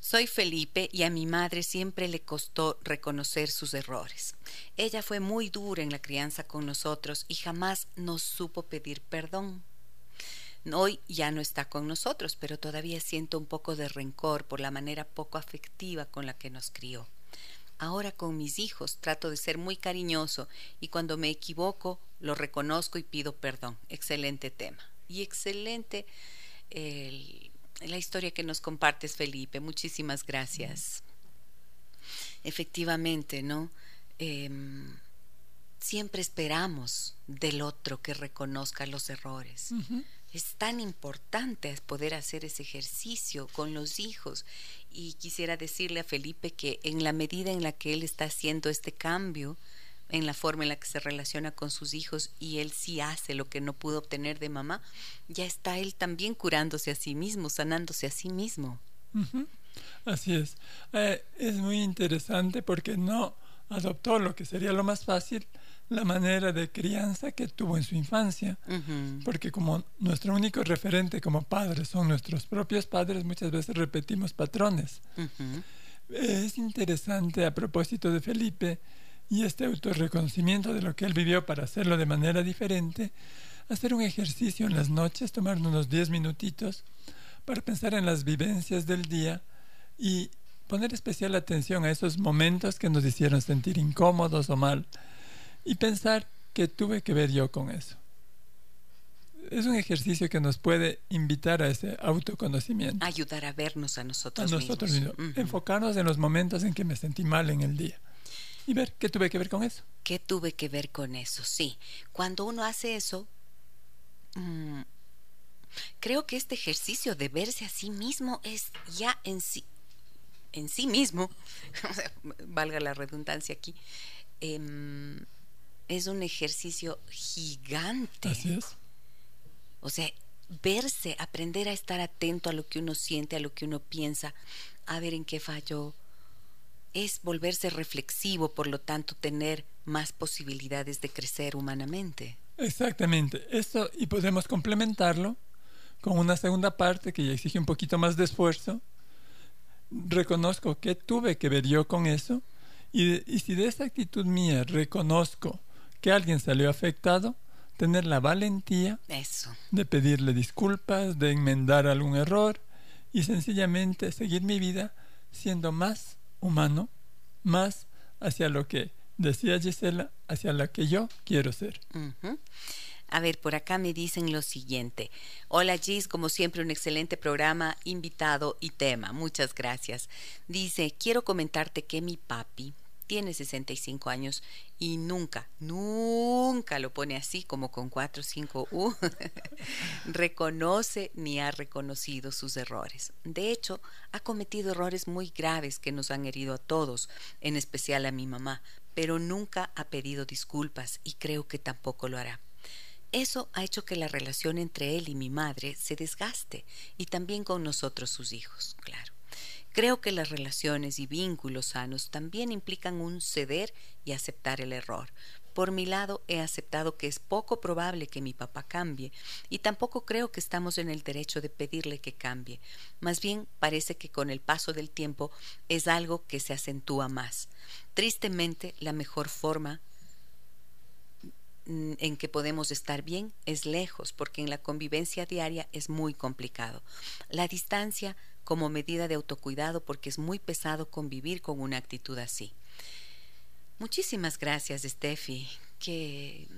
Soy Felipe y a mi madre siempre le costó reconocer sus errores. Ella fue muy dura en la crianza con nosotros y jamás nos supo pedir perdón. Hoy ya no está con nosotros, pero todavía siento un poco de rencor por la manera poco afectiva con la que nos crió. Ahora con mis hijos trato de ser muy cariñoso y cuando me equivoco lo reconozco y pido perdón. Excelente tema. Y excelente el la historia que nos compartes, Felipe. Muchísimas gracias. Efectivamente, ¿no? Em, siempre esperamos del otro que reconozca los errores. Es tan importante poder hacer ese ejercicio con los hijos. Y quisiera decirle a Felipe que en la medida en la que él está haciendo este cambio, en la forma en la que se relaciona con sus hijos y él sí hace lo que no pudo obtener de mamá, ya está él también curándose a sí mismo, sanándose a sí mismo. Así es. Eh, es muy interesante porque no adoptó lo que sería lo más fácil, la manera de crianza que tuvo en su infancia, porque como nuestro único referente como padres son nuestros propios padres, muchas veces repetimos patrones. Es interesante a propósito de Felipe, y este autorreconocimiento de lo que él vivió para hacerlo de manera diferente, hacer un ejercicio en las noches, tomar unos 10 minutitos para pensar en las vivencias del día y poner especial atención a esos momentos que nos hicieron sentir incómodos o mal y pensar que tuve que ver yo con eso. Es un ejercicio que nos puede invitar a ese autoconocimiento. Ayudar a vernos a nosotros, a nosotros mismos. Enfocarnos en los momentos en que me sentí mal en el día y ver qué tuve que ver con eso. ¿Qué tuve que ver con eso? Sí. Cuando uno hace eso, mm, creo que este ejercicio de verse a sí mismo es ya en sí, en sí mismo, *laughs* valga la redundancia aquí, em, es un ejercicio gigante. Así es. O sea, verse, aprender a estar atento a lo que uno siente, a lo que uno piensa, a ver en qué falló, es volverse reflexivo, por lo tanto tener más posibilidades de crecer humanamente. Exactamente, esto y podemos complementarlo con una segunda parte que ya exige un poquito más de esfuerzo. Reconozco que tuve que ver yo con eso y, y si de esa actitud mía reconozco que alguien salió afectado, tener la valentía eso. de pedirle disculpas, de enmendar algún error y sencillamente seguir mi vida siendo más humano más hacia lo que decía Gisela, hacia la que yo quiero ser. A ver, por acá me dicen lo siguiente. Hola Gis, como siempre un excelente programa, invitado y tema. Muchas gracias. Dice, quiero comentarte que mi papi tiene 65 años y nunca, nunca lo pone así como con 4 o 5 U, *laughs* reconoce ni ha reconocido sus errores. De hecho, ha cometido errores muy graves que nos han herido a todos, en especial a mi mamá, pero nunca ha pedido disculpas y creo que tampoco lo hará. Eso ha hecho que la relación entre él y mi madre se desgaste y también con nosotros sus hijos, claro. Creo que las relaciones y vínculos sanos también implican un ceder y aceptar el error. Por mi lado, he aceptado que es poco probable que mi papá cambie y tampoco creo que estamos en el derecho de pedirle que cambie. Más bien parece que con el paso del tiempo es algo que se acentúa más. Tristemente, la mejor forma Mm, en que podemos estar bien es lejos, porque en la convivencia diaria es muy complicado. La distancia como medida de autocuidado, porque es muy pesado convivir con una actitud así. Muchísimas gracias, Steffi. Qué,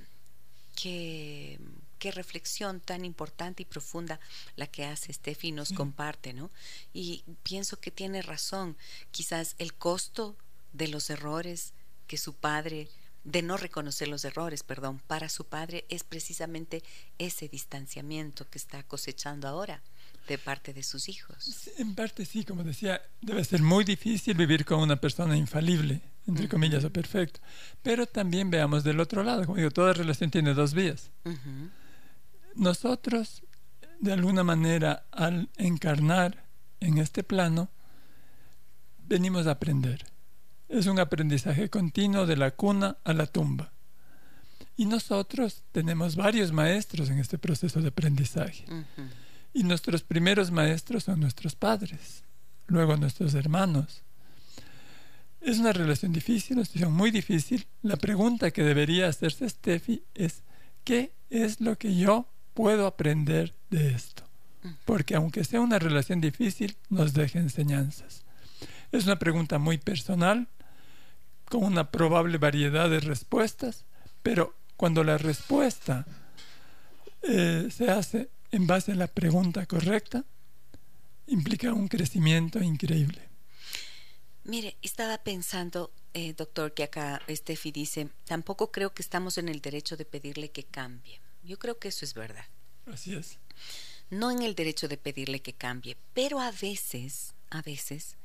qué, qué reflexión tan importante y profunda la que hace Steffi y nos comparte, ¿no? Y pienso que tiene razón. Quizás el costo de los errores que su padre de no reconocer los errores, perdón, para su padre es precisamente ese distanciamiento que está cosechando ahora de parte de sus hijos. en parte sí, como decía, debe ser muy difícil vivir con una persona infalible, entre comillas, o perfecto. Pero también veamos del otro lado, como digo, toda relación tiene dos vías. Nosotros, de alguna manera, al encarnar en este plano, venimos a aprender es un aprendizaje continuo de la cuna a la tumba. Y nosotros tenemos varios maestros en este proceso de aprendizaje. Y nuestros primeros maestros son nuestros padres, luego nuestros hermanos. Es una relación difícil, una situación muy difícil. La pregunta que debería hacerse Steffi es, ¿qué es lo que yo puedo aprender de esto? Porque aunque sea una relación difícil, nos deja enseñanzas. Es una pregunta muy personal, con una probable variedad de respuestas, pero cuando la respuesta eh, se hace en base a la pregunta correcta, implica un crecimiento increíble. Mire, estaba pensando, eh, doctor, que acá Steffi dice, tampoco creo que estamos en el derecho de pedirle que cambie. Yo creo que eso es verdad. Así es. No en el derecho de pedirle que cambie, pero a veces, a veces,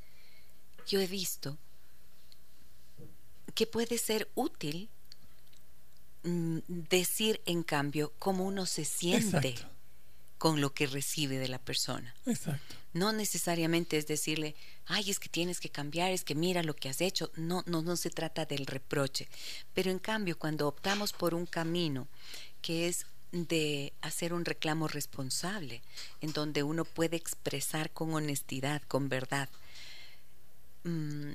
yo he visto que puede ser útil mm, decir en cambio cómo uno se siente con lo que recibe de la persona. Exacto. No necesariamente es decirle, ay, es que tienes que cambiar, es que mira lo que has hecho. No, no, no se trata del reproche. Pero en cambio, cuando optamos por un camino que es de hacer un reclamo responsable, en donde uno puede expresar con honestidad, con verdad, mm,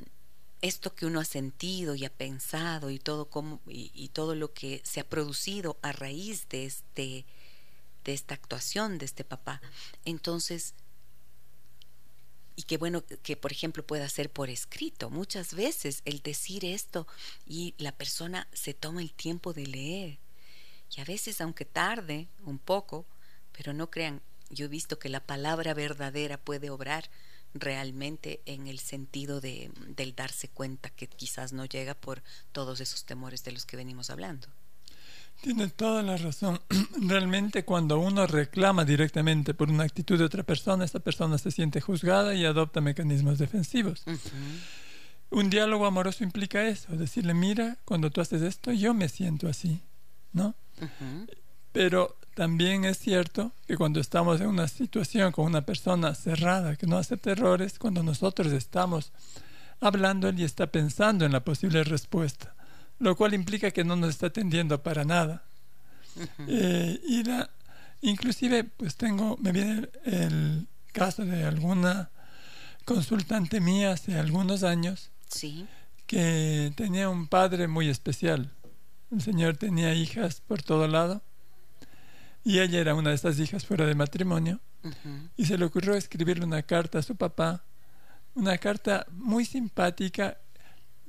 esto que uno ha sentido y ha pensado y todo como y, todo lo que se ha producido a raíz de este de esta actuación de este papá. Entonces y que bueno que por ejemplo pueda ser por escrito. Muchas veces el decir esto y la persona se toma el tiempo de leer. Y a veces aunque tarde un poco pero no crean yo he visto que la palabra verdadera puede obrar realmente en el sentido de, del darse cuenta que quizás no llega por todos esos temores de los que venimos hablando. Tiene toda la razón. *clears throat* Realmente cuando uno reclama directamente por una actitud de otra persona, esta persona se siente juzgada y adopta mecanismos defensivos. Un diálogo amoroso implica eso, decirle, mira, cuando tú haces esto, yo me siento así, ¿no? Pero también es cierto que cuando estamos en una situación con una persona cerrada que no acepta errores, cuando nosotros estamos hablando, él y está pensando en la posible respuesta, lo cual implica que no nos está atendiendo para nada. Eh, y la, inclusive, pues tengo, me viene el, caso de alguna consultante mía hace algunos años sí. que tenía un padre muy especial. El señor tenía hijas por todo lado y ella era una de estas hijas fuera de matrimonio. Y se le ocurrió escribirle una carta a su papá, una carta muy simpática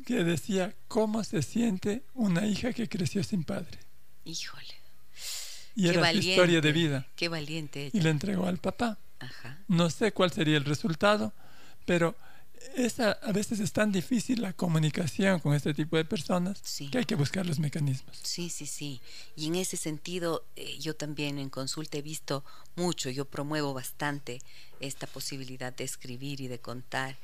que decía cómo se siente una hija que creció sin padre. Híjole. Y era su historia de vida. Qué valiente. Y le entregó al papá. No sé cuál sería el resultado, pero esa, a veces es tan difícil la comunicación con este tipo de personas que hay que buscar los mecanismos. Sí, sí, sí. Y en ese sentido, eh, yo también en consulta he visto mucho, yo promuevo bastante esta posibilidad de escribir y de contar.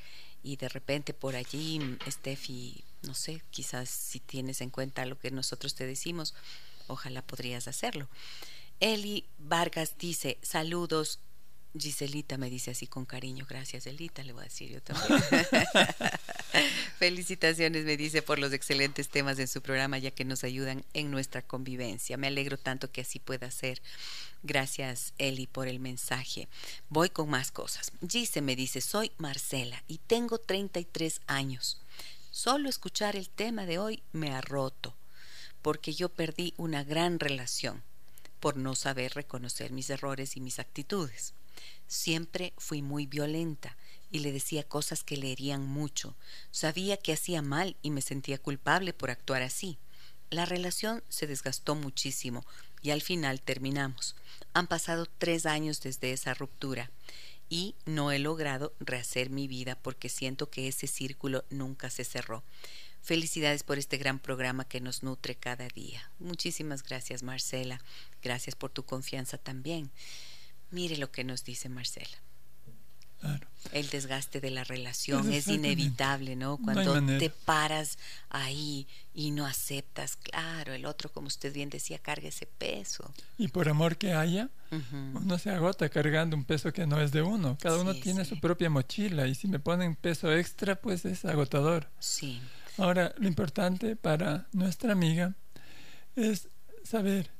Y de repente por allí, Steffi, no sé, quizás si tienes en cuenta lo que nosotros te decimos, ojalá podrías hacerlo. Eli Vargas dice, saludos. Giselita me dice así con cariño, gracias Elita, le voy a decir yo también. *laughs* Felicitaciones, me dice, por los excelentes temas en su programa, ya que nos ayudan en nuestra convivencia. Me alegro tanto que así pueda ser. Gracias, Eli, por el mensaje. Voy con más cosas. Gise me dice, soy Marcela y tengo 33 años. Solo escuchar el tema de hoy me ha roto, porque yo perdí una gran relación por no saber reconocer mis errores y mis actitudes. Siempre fui muy violenta y le decía cosas que le herían mucho. Sabía que hacía mal y me sentía culpable por actuar así. La relación se desgastó muchísimo y al final terminamos. Han pasado tres años desde esa ruptura y no he logrado rehacer mi vida porque siento que ese círculo nunca se cerró. Felicidades por este gran programa que nos nutre cada día. Muchísimas gracias Marcela. Gracias por tu confianza también. Mire lo que nos dice Marcela. El desgaste de la relación es inevitable, ¿no? Cuando te paras ahí y no aceptas, claro, el otro, como usted bien decía, carga ese peso. Y por amor que haya, uno se agota cargando un peso que no es de uno. Cada uno tiene su propia mochila y si me ponen peso extra, pues es agotador. Sí. Ahora, lo importante para nuestra amiga es saber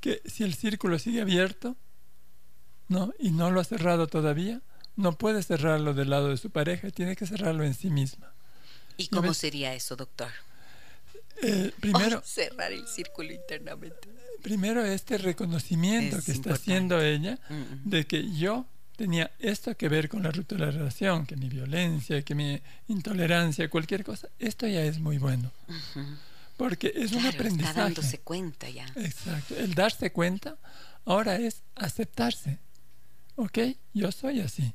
que si el círculo sigue abierto, ¿no? Y no lo ha cerrado todavía, no puede cerrarlo del lado de su pareja, tiene que cerrarlo en sí misma. ¿Y cómo sería eso, doctor? Eh, primero, *laughs* cerrar el círculo internamente. Primero este reconocimiento que está haciendo ella de que yo tenía esto que ver con la ruptura de la relación, que mi violencia, que mi intolerancia, cualquier cosa, esto ya es muy bueno. Porque es un aprendizaje. Está dándose cuenta ya. Exacto. El darse cuenta ahora es aceptarse. ¿Ok? Yo soy así.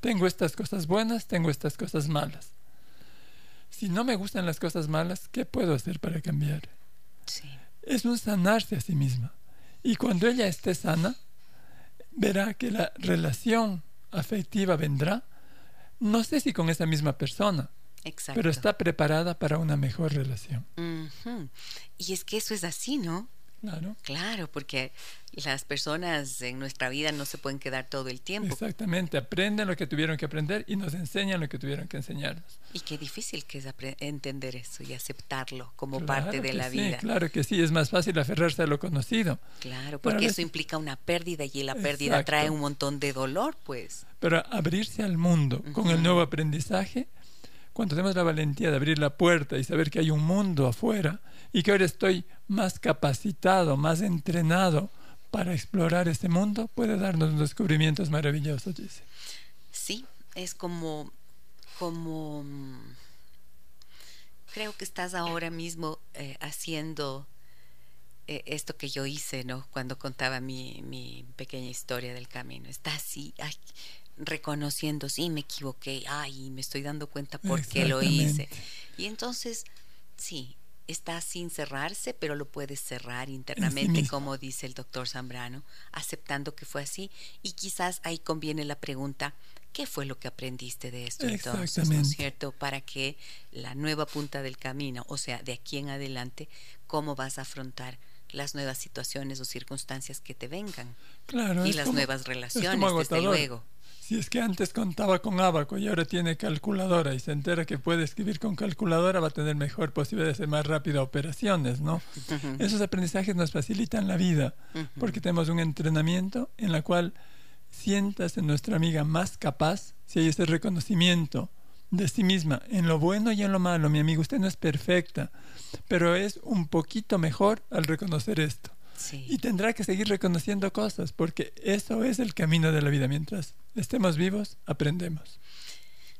Tengo estas cosas buenas, tengo estas cosas malas. Si no me gustan las cosas malas, ¿qué puedo hacer para cambiar? Sí. Es un sanarse a sí misma. Y cuando ella esté sana, verá que la relación afectiva vendrá, no sé si con esa misma persona, Exacto. pero está preparada para una mejor relación. Y es que eso es así, ¿no? Claro. Claro, porque las personas en nuestra vida no se pueden quedar todo el tiempo. Exactamente, aprenden lo que tuvieron que aprender y nos enseñan lo que tuvieron que enseñarnos. Y qué difícil que es entender eso y aceptarlo como parte de la vida. Claro que sí, es más fácil aferrarse a lo conocido. Claro, porque eso implica una pérdida y la pérdida trae un montón de dolor, pues. Pero abrirse al mundo con el nuevo aprendizaje, cuando tenemos la valentía de abrir la puerta y saber que hay un mundo afuera y que ahora estoy más capacitado, más entrenado para explorar este mundo, puede darnos descubrimientos maravillosos, dice. Sí, es como, como, creo que estás ahora mismo eh, haciendo eh, esto que yo hice, ¿no? Cuando contaba mi, mi pequeña historia del camino. Está así, ay, reconociendo, sí, me equivoqué, ay, me estoy dando cuenta por qué lo hice. Y entonces, sí, está sin cerrarse, pero lo puedes cerrar internamente, como dice el doctor Zambrano, aceptando que fue así. Y quizás ahí conviene la pregunta, ¿qué fue lo que aprendiste de esto entonces? ¿No es cierto? Para que la nueva punta del camino, o sea, de aquí en adelante, ¿cómo vas a afrontar? las nuevas situaciones o circunstancias que te vengan claro, y las nuevas relaciones, desde luego. Si es que antes contaba con abaco y ahora tiene calculadora y se entera que puede escribir con calculadora, va a tener mejor posibilidad de hacer más rápido operaciones, ¿no? Esos aprendizajes nos facilitan la vida porque tenemos un entrenamiento en la cual sientas en nuestra amiga más capaz si hay ese reconocimiento de sí misma en lo bueno y en lo malo. Mi amigo, usted no es perfecta, pero es un poquito mejor al reconocer esto. Y tendrá que seguir reconociendo cosas, porque eso es el camino de la vida. Mientras estemos vivos, aprendemos.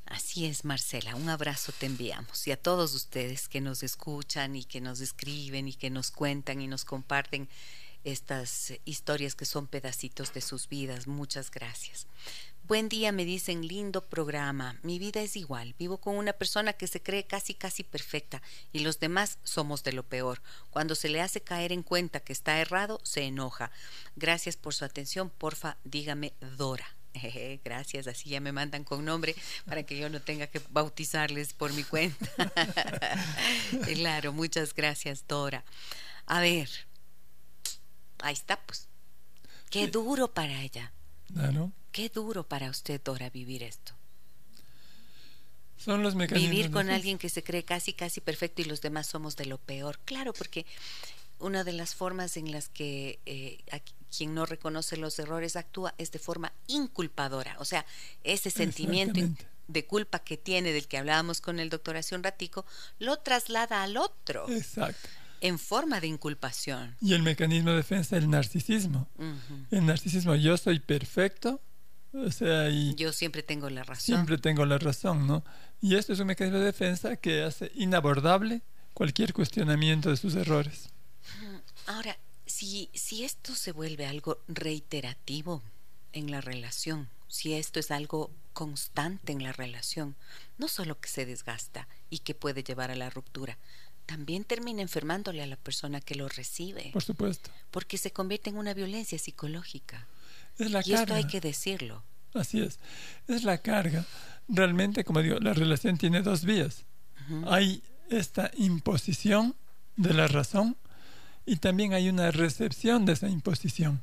Así es, Marcela. Un abrazo te enviamos. Y a todos ustedes que nos escuchan y que nos escriben y que nos cuentan y nos comparten estas historias que son pedacitos de sus vidas. Muchas gracias. Buen día, me dicen, lindo programa. Mi vida es igual. Vivo con una persona que se cree casi, casi perfecta y los demás somos de lo peor. Cuando se le hace caer en cuenta que está errado, se enoja. Gracias por su atención. Porfa, dígame Dora. *laughs* gracias, así ya me mandan con nombre para que yo no tenga que bautizarles por mi cuenta. *laughs* claro, muchas gracias, Dora. A ver, Ahí está, pues. Qué duro para ella. Claro. Qué duro para usted, Dora, vivir esto. Son los mecanismos. Vivir con alguien que se cree casi, casi perfecto y los demás somos de lo peor. Claro, porque una de las formas en las que eh, quien no reconoce los errores actúa es de forma inculpadora. O sea, ese sentimiento de culpa que tiene, del que hablábamos con el doctor hace un ratico, lo traslada al otro. Exacto. En forma de inculpación. Y el mecanismo de defensa, el narcisismo. El narcisismo, yo soy perfecto, o sea, y yo siempre tengo la razón. Siempre tengo la razón, ¿no? Y esto es un mecanismo de defensa que hace inabordable cualquier cuestionamiento de sus errores. Ahora, si, si esto se vuelve algo reiterativo en la relación, si esto es algo constante en la relación, no solo que se desgasta y que puede llevar a la ruptura, también termina enfermándole a la persona que lo recibe. Por supuesto. Porque se convierte en una violencia psicológica. Es la y esto hay que decirlo. Así es. Es la carga. Realmente, como digo, la relación tiene dos vías. Hay esta imposición de la razón y también hay una recepción de esa imposición.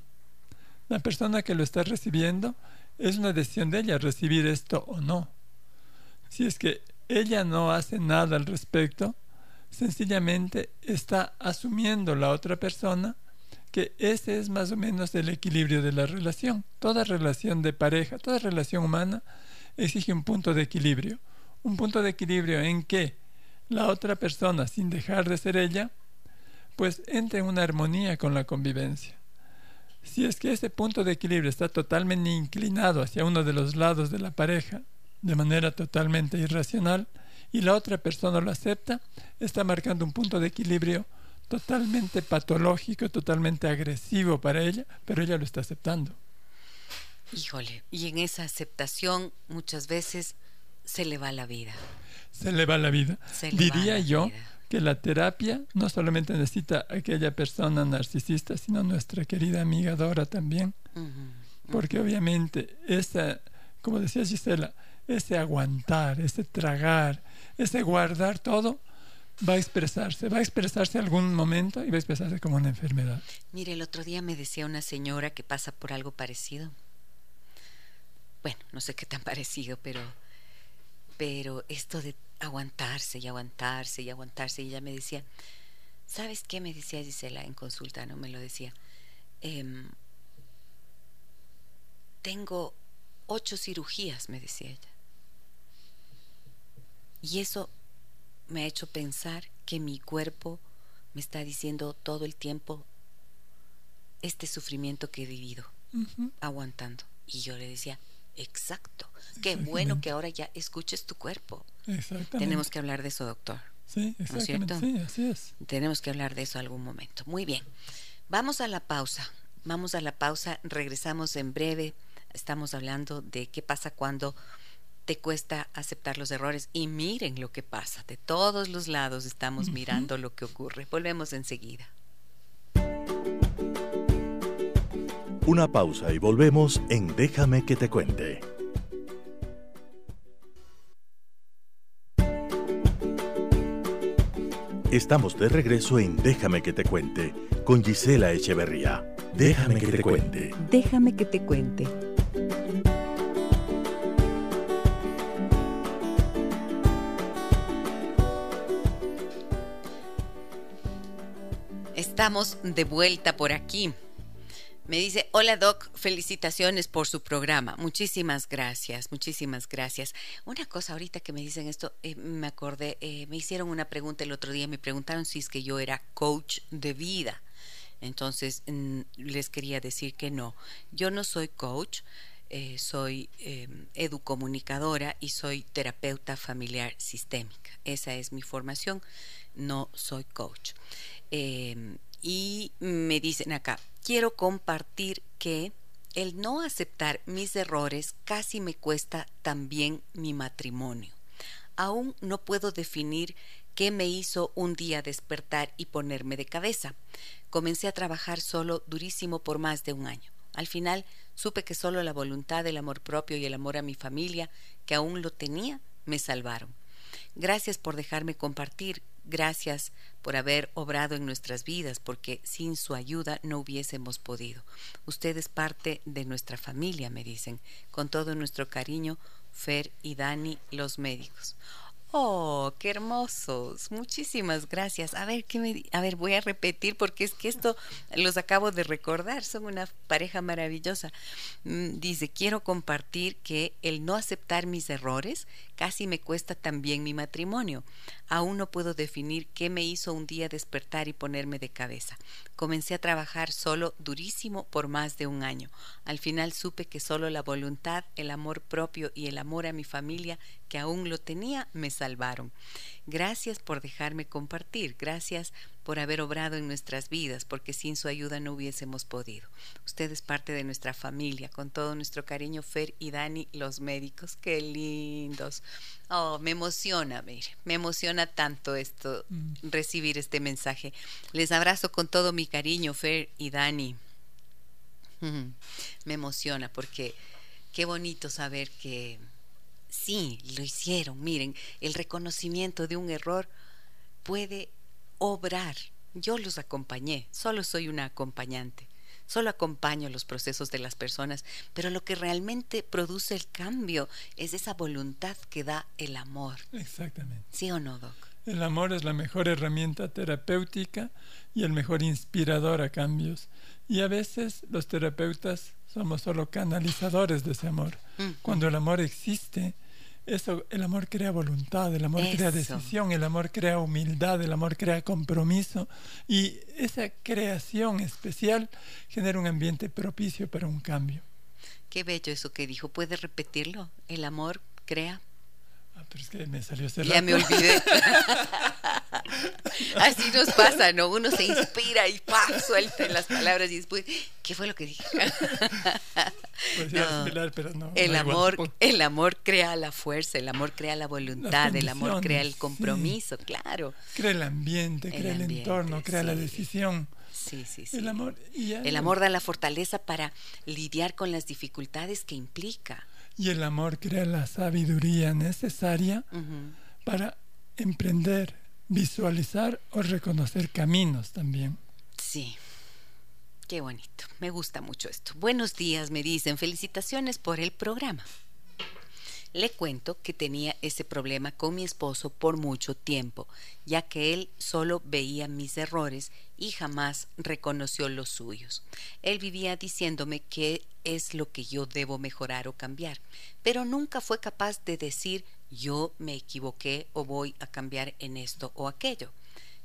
La persona que lo está recibiendo es una decisión de ella recibir esto o no. Si es que ella no hace nada al respecto, sencillamente está asumiendo la otra persona que ese es más o menos el equilibrio de la relación. Toda relación de pareja, toda relación humana exige un punto de equilibrio. Un punto de equilibrio en que la otra persona, sin dejar de ser ella, pues entre en una armonía con la convivencia. Si es que ese punto de equilibrio está totalmente inclinado hacia uno de los lados de la pareja, de manera totalmente irracional, y la otra persona lo acepta, está marcando un punto de equilibrio totalmente patológico, totalmente agresivo para ella, pero ella lo está aceptando. Híjole, y en esa aceptación muchas veces se le va la vida. Se le va la vida. Diría yo que la terapia no solamente necesita aquella persona narcisista, sino nuestra querida amiga Dora también. Porque obviamente esa, como decía Gisela, ese aguantar, ese tragar, ese guardar todo, va a expresarse, va a expresarse algún momento y va a expresarse como una enfermedad. Mire, el otro día me decía una señora que pasa por algo parecido. Bueno, no sé qué tan *laughs* parecido, pero pero esto de aguantarse y aguantarse y aguantarse. Y ella me decía, ¿sabes qué? Me decía Gisela en consulta, ¿no? Me lo decía. Em, tengo ocho cirugías, me decía ella. Y eso me ha hecho pensar que mi cuerpo me está diciendo todo el tiempo este sufrimiento que he vivido, aguantando. Y yo le decía, exacto, qué bueno que ahora ya escuches tu cuerpo. Tenemos que hablar de eso, doctor. Sí, exactamente. Sí, así es. Tenemos que hablar de eso algún momento. Muy bien. Vamos a la pausa. Vamos a la pausa. Regresamos en breve. Estamos hablando de qué pasa cuando te cuesta aceptar los errores. Y miren lo que pasa. De todos los lados estamos mirando lo que ocurre. Volvemos enseguida. Una pausa y volvemos en Déjame que te cuente. Estamos de regreso en Déjame que te cuente con Gisela Echeverría. Déjame, que, te, cuente. Déjame que te cuente. Estamos de vuelta por aquí. Me dice, hola Doc, felicitaciones por su programa. Muchísimas gracias, muchísimas gracias. Una cosa ahorita que me dicen esto, eh, me acordé, eh, me hicieron una pregunta el otro día, me preguntaron si es que yo era coach de vida. Entonces mm, les quería decir que no, yo no soy coach, eh, soy em, educomunicadora y soy terapeuta familiar sistémica. Esa es mi formación, no soy coach. Em, y me dicen acá, quiero compartir que el no aceptar mis errores casi me cuesta también mi matrimonio. Aún no puedo definir qué me hizo un día despertar y ponerme de cabeza. Comencé a trabajar solo durísimo por más de un año. Al final supe que solo la voluntad, el amor propio y el amor a mi familia, que aún lo tenía, me salvaron. Gracias por dejarme compartir. Gracias por haber obrado en nuestras vidas, porque sin su ayuda no hubiésemos podido. Usted es parte de nuestra familia, me dicen. Con todo nuestro cariño, Fer y Dani, los médicos. Oh, qué hermosos. Muchísimas gracias. A ver, ¿qué me a ver, voy a repetir porque es que esto los acabo de recordar, son una pareja maravillosa. Mm, dice, "Quiero compartir que el no aceptar mis errores casi me cuesta también mi matrimonio. Aún no puedo definir qué me hizo un día despertar y ponerme de cabeza. Comencé a trabajar solo durísimo por más de un año. Al final supe que solo la voluntad, el amor propio y el amor a mi familia que aún lo tenía me salvaron. Gracias por dejarme compartir, gracias por haber obrado en nuestras vidas, porque sin su ayuda no hubiésemos podido. Usted es parte de nuestra familia, con todo nuestro cariño, Fer y Dani, los médicos, qué lindos. Oh, me emociona, mire, me emociona tanto esto, mm. recibir este mensaje. Les abrazo con todo mi cariño, Fer y Dani. Me emociona porque qué bonito saber que Sí, lo hicieron. Miren, el reconocimiento de un error puede obrar. Yo los acompañé, solo soy una acompañante. Solo acompaño los procesos de las personas, pero lo que realmente produce el cambio es esa voluntad que da el amor. Exactamente. ¿Sí o no, Doc? El amor es la mejor herramienta terapéutica y el mejor inspirador a cambios. Y a veces los terapeutas somos solo canalizadores de ese amor. Cuando el amor existe, eso, el amor crea voluntad, el amor crea decisión, el amor crea humildad, el amor crea compromiso y esa creación especial genera un ambiente propicio para un cambio. Qué bello eso que dijo. ¿Puede repetirlo? El amor crea Ah, pero es que me salió ese Ya me olvidé. *laughs* Así nos pasa, ¿no? Uno se inspira y ¡pah! suelta las palabras y después, ¿qué fue lo que dije? Pues no, pero no, el amor, el amor crea la fuerza, el amor crea la voluntad, el amor crea el compromiso, claro. Crea el ambiente, crea el, entorno, crea la decisión. Sí, sí, sí. El amor, el amor da la fortaleza para lidiar con las dificultades que implica y el amor crea la sabiduría necesaria para emprender, visualizar o reconocer caminos también. Sí. Qué bonito. Me gusta mucho esto. Buenos días, me dicen. Felicitaciones por el programa. Le cuento que tenía ese problema con mi esposo por mucho tiempo, ya que él solo veía mis errores y jamás reconoció los suyos. Él vivía diciéndome qué es lo que yo debo mejorar o cambiar, pero nunca fue capaz de decir yo me equivoqué o voy a cambiar en esto o aquello.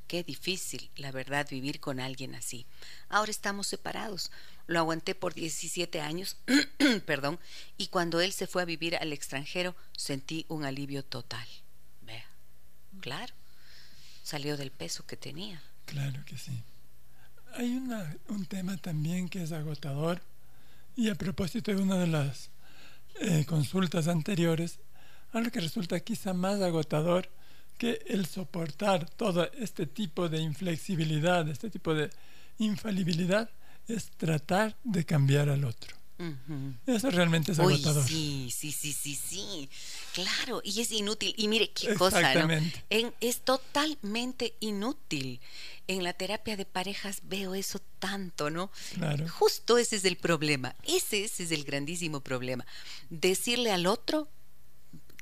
Qué difícil, la verdad, vivir con alguien así. Ahora estamos separados. Lo aguanté por 17 años, *clears throat* perdón, y cuando él se fue a vivir al extranjero sentí un alivio total. Vea, claro, salió del peso que tenía. Claro que sí. Hay una, un tema también que es agotador, y a propósito de una de las eh, consultas anteriores, algo que resulta quizá más agotador que el soportar todo este tipo de inflexibilidad, este tipo de infalibilidad, es tratar de cambiar al otro. Eso realmente es agotador. sí, sí, sí, sí, sí. Claro, y es inútil. Y mire qué cosa, ¿no? En, es totalmente inútil. En la terapia de parejas veo eso tanto, ¿no? Claro. Justo ese es el problema. Ese, ese es el grandísimo problema. Decirle al otro,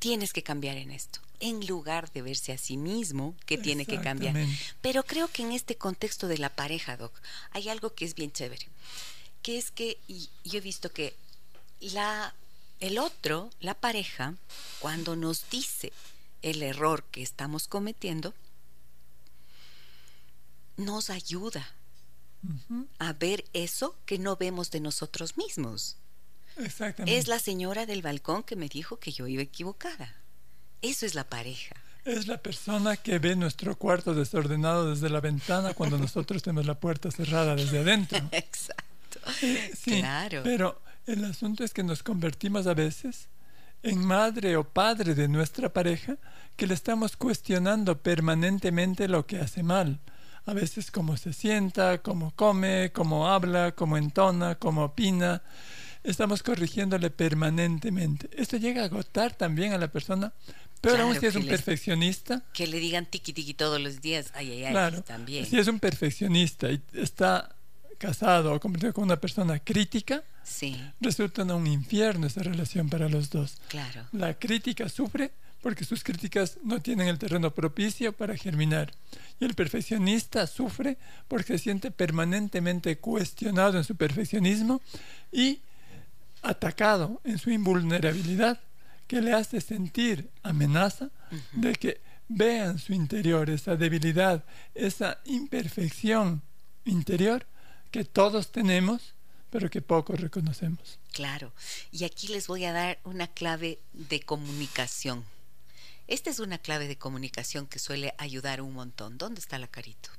tienes que cambiar en esto en lugar de verse a sí mismo que tiene que cambiar. Pero creo que en este contexto de la pareja, Doc, hay algo que es bien chévere, que es que yo he visto que la, el otro, la pareja, cuando nos dice el error que estamos cometiendo, nos ayuda a ver eso que no vemos de nosotros mismos. Exactamente. Es la señora del balcón que me dijo que yo iba equivocada. Eso es la pareja. Es la persona que ve nuestro cuarto desordenado desde la ventana cuando nosotros *laughs* tenemos la puerta cerrada desde adentro. Exacto. sí, claro. Pero el asunto es que nos convertimos a veces en madre o padre de nuestra pareja que le estamos cuestionando permanentemente lo que hace mal. A veces cómo se sienta, cómo come, cómo habla, cómo entona, cómo opina. Estamos corrigiéndole permanentemente. Esto llega a agotar también a la persona, pero aún si es un perfeccionista. Que le digan tiki tiki todos los días, ay, ay, ay, claro, también. Si es un perfeccionista y está casado o convertido con una persona crítica, sí. resulta un infierno esa relación para los dos. Claro. La crítica sufre porque sus críticas no tienen el terreno propicio para germinar. Y el perfeccionista sufre porque se siente permanentemente cuestionado en su perfeccionismo y atacado en su invulnerabilidad, que le hace sentir amenaza de que vean su interior, esa debilidad, esa imperfección interior que todos tenemos, pero que pocos reconocemos. Claro, y aquí les voy a dar una clave de comunicación. Esta es una clave de comunicación que suele ayudar un montón. ¿Dónde está la carito?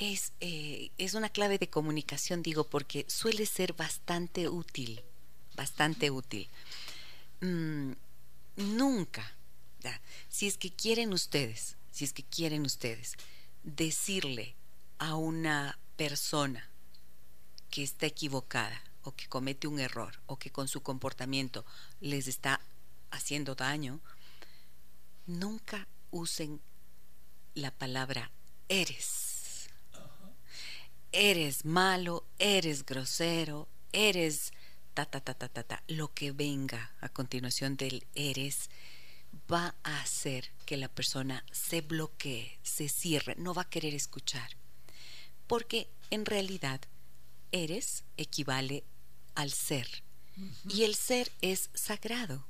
Es, eh, es una clave de comunicación, digo, porque suele ser bastante útil, bastante útil. Mm, nunca, si es que quieren ustedes, si es que quieren ustedes decirle a una persona que está equivocada o que comete un error o que con su comportamiento les está haciendo daño, nunca usen la palabra eres. Eres malo, eres grosero, eres ta ta ta ta ta ta. Lo que venga a continuación del eres va a hacer que la persona se bloquee, se cierre, no va a querer escuchar porque en realidad eres equivale al ser y el ser es sagrado.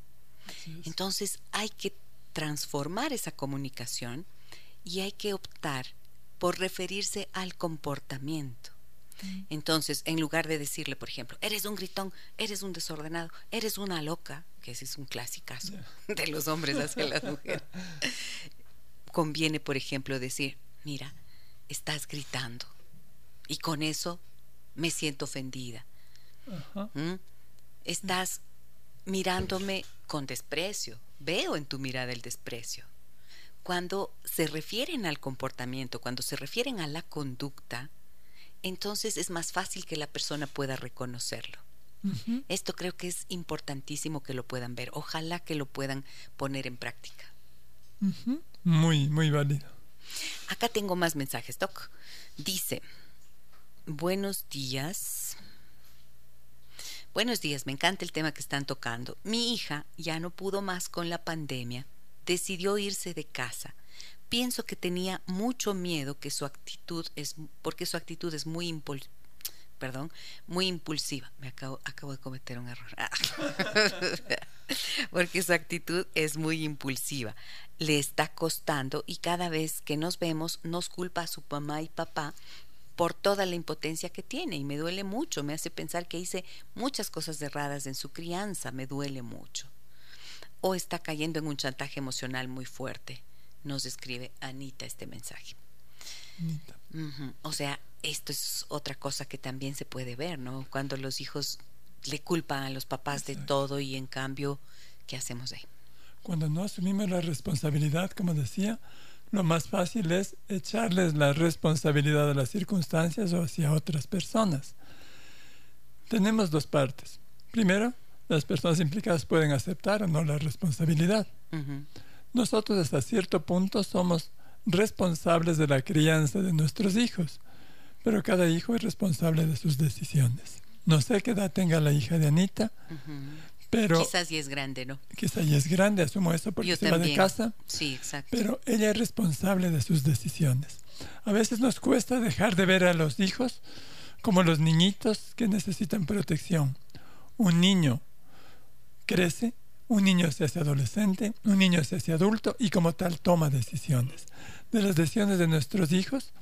Entonces hay que transformar esa comunicación y hay que optar por referirse al comportamiento. Entonces, en lugar de decirle, por ejemplo, eres un gritón, eres un desordenado, eres una loca, que ese es un clásico de los hombres hacia las mujeres, *laughs* conviene, por ejemplo, decir, mira, estás gritando, y con eso me siento ofendida. ¿Mm? Estás mirándome con desprecio. Veo en tu mirada el desprecio. Cuando se refieren al comportamiento, cuando se refieren a la conducta, entonces es más fácil que la persona pueda reconocerlo. Esto creo que es importantísimo que lo puedan ver. Ojalá que lo puedan poner en práctica. Muy, muy válido. Acá tengo más mensajes, Doc. Dice, Buenos días. Buenos días, me encanta el tema que están tocando. Mi hija ya no pudo más con la pandemia, decidió irse de casa. Pienso que tenía mucho miedo que su actitud es porque su actitud es muy impul perdón, muy impulsiva. Me acabo, acabo de cometer un error. *laughs* porque su actitud es muy impulsiva. Le está costando y cada vez que nos vemos nos culpa a su mamá y papá por toda la impotencia que tiene y me duele mucho, me hace pensar que hice muchas cosas erradas en su crianza, me duele mucho. O está cayendo en un chantaje emocional muy fuerte, nos escribe Anita este mensaje. O sea, esto es otra cosa que también se puede ver, ¿no? Cuando los hijos le culpan a los papás de todo y en cambio, ¿qué hacemos ahí? Cuando no asumimos la responsabilidad, como decía, lo más fácil es echarles la responsabilidad de las circunstancias o hacia otras personas. Tenemos dos partes. Primero, las personas implicadas pueden aceptar o no la responsabilidad. Nosotros hasta cierto punto somos responsables de la crianza de nuestros hijos, pero cada hijo es responsable de sus decisiones. No sé qué edad tenga la hija de Anita, pero quizás ya es grande, ¿no? Quizás ya es grande, asumo eso porque se va de casa. Sí, exacto. Pero ella es responsable de sus decisiones. A veces nos cuesta dejar de ver a los hijos como los niñitos que necesitan protección. Un niño crece, un niño se hace adolescente, un niño se hace adulto y como tal toma decisiones. De las decisiones de nuestros hijos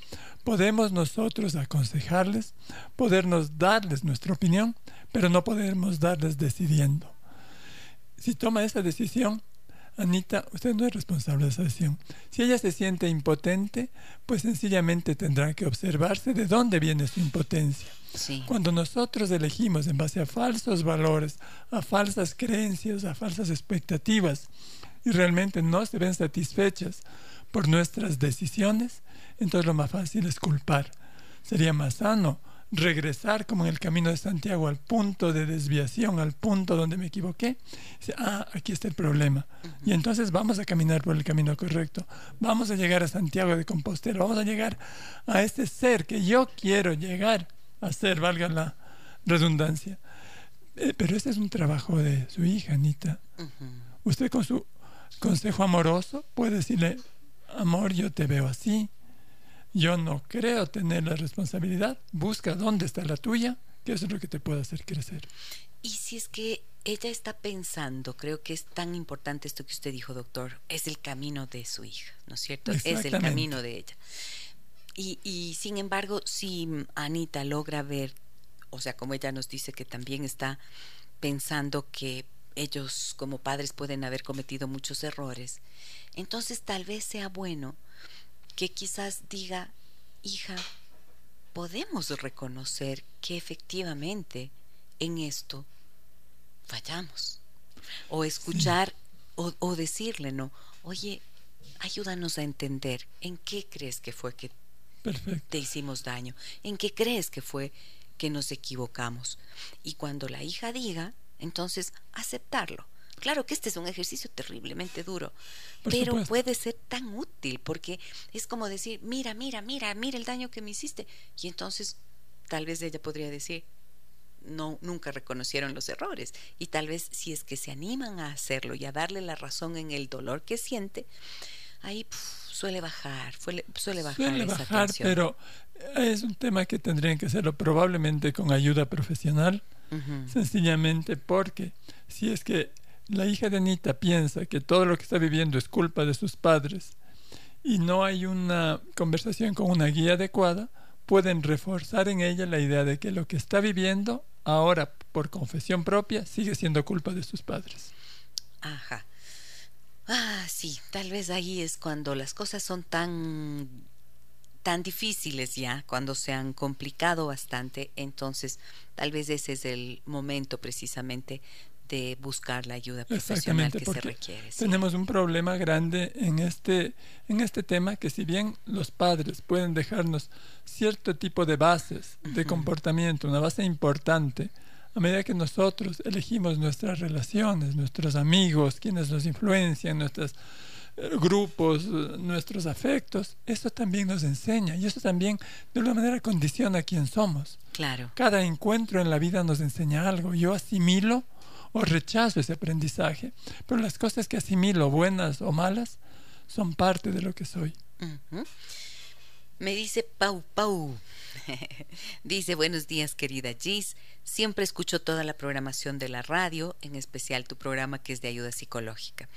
podemos nosotros aconsejarles, podernos darles nuestra opinión, pero no podemos darles decidiendo si toma esa decisión, Anita, usted no es responsable de esa decisión. Si ella se siente impotente, pues sencillamente tendrá que observarse de dónde viene su impotencia. Cuando nosotros elegimos en base a falsos valores, a falsas creencias, a falsas expectativas, y realmente no se ven satisfechas por nuestras decisiones, entonces lo más fácil es culpar. Sería más sano regresar como en el camino de Santiago al punto de desviación, al punto donde me equivoqué, dice, ah, aquí está el problema. Y entonces vamos a caminar por el camino correcto. Vamos a llegar a Santiago de Compostela, vamos a llegar a este ser que yo quiero llegar a ser, valga la redundancia. Eh, pero este es un trabajo de su hija, Anita. Usted con su consejo amoroso puede decirle, amor, yo te veo así, yo no creo tener la responsabilidad, busca dónde está la tuya, que eso es lo que te puede hacer crecer. Y si es que ella está pensando, creo que es tan importante esto que usted dijo, doctor, es el camino de su hija, ¿no es cierto? Es el camino de ella. Y, y sin embargo, si Anita logra ver, o sea, como ella nos dice que también está pensando que ellos como padres pueden haber cometido muchos errores, entonces tal vez sea bueno que quizás diga, hija, podemos reconocer que efectivamente en esto fallamos. O escuchar o, decirle, ¿no? Oye, ayúdanos a entender en qué crees que fue que te hicimos daño, en qué crees que fue que nos equivocamos. Y cuando la hija diga, entonces aceptarlo Claro que este es un ejercicio terriblemente duro, pero puede ser tan útil porque es como decir, mira, mira, mira, mira el daño que me hiciste. Y entonces tal vez ella podría decir, no, nunca reconocieron los errores. Y tal vez si es que se animan a hacerlo y a darle la razón en el dolor que siente, ahí suele bajar, suele, suele bajar. Suele bajar, pero es un tema que tendrían que hacerlo probablemente con ayuda profesional, sencillamente porque si es que la hija de Anita piensa que todo lo que está viviendo es culpa de sus padres y no hay una conversación con una guía adecuada, pueden reforzar en ella la idea de que lo que está viviendo ahora por confesión propia sigue siendo culpa de sus padres. Ajá. Ah, sí, tal vez ahí es cuando las cosas son tan tan difíciles ya, cuando se han complicado bastante, entonces tal vez ese es el momento precisamente de buscar la ayuda profesional que se requiere. Tenemos un problema grande en este, en este tema que si bien los padres pueden dejarnos cierto tipo de bases de comportamiento, una base importante, a medida que nosotros elegimos nuestras relaciones, nuestros amigos, quienes nos influencian, nuestros eh, grupos, nuestros afectos, eso también nos enseña y eso también de alguna manera condiciona quién somos. Claro. Cada encuentro en la vida nos enseña algo. Yo asimilo o rechazo ese aprendizaje, pero las cosas que asimilo, buenas o malas, son parte de lo que soy. Me dice Pau Pau. *laughs* dice, buenos días querida Gis. Siempre escucho toda la programación de la radio, en especial tu programa que es de ayuda psicológica.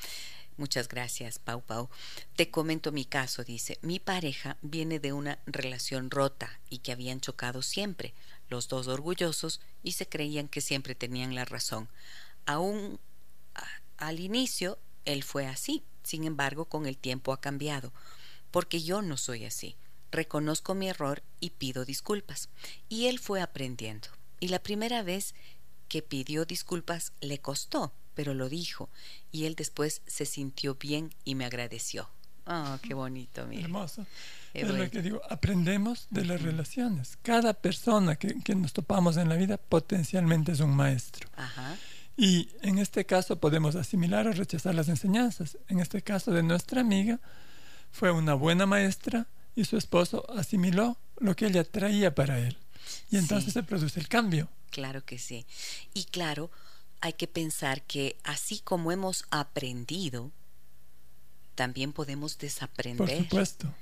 Muchas gracias, Pau Pau. Te comento mi caso, dice. Mi pareja viene de una relación rota y que habían chocado siempre, los dos orgullosos, y se creían que siempre tenían la razón. Aún al inicio, él fue así. Sin embargo, con el tiempo ha cambiado, porque yo no soy así. Reconozco mi error y pido disculpas. Y él fue aprendiendo. Y la primera vez que pidió disculpas le costó, pero lo dijo y él después se sintió bien y me agradeció. Ah, qué bonito, mira. Hermoso. es lo que digo, aprendemos de las relaciones. Cada persona que, que, nos topamos en la vida potencialmente es un maestro. Ajá. Y en este caso podemos asimilar o rechazar las enseñanzas. En este caso de nuestra amiga, fue una buena maestra y su esposo asimiló lo que ella traía para él. Y entonces se produce el cambio. Claro que sí. Y claro, hay que pensar que así como hemos aprendido, también podemos desaprender. Por supuesto.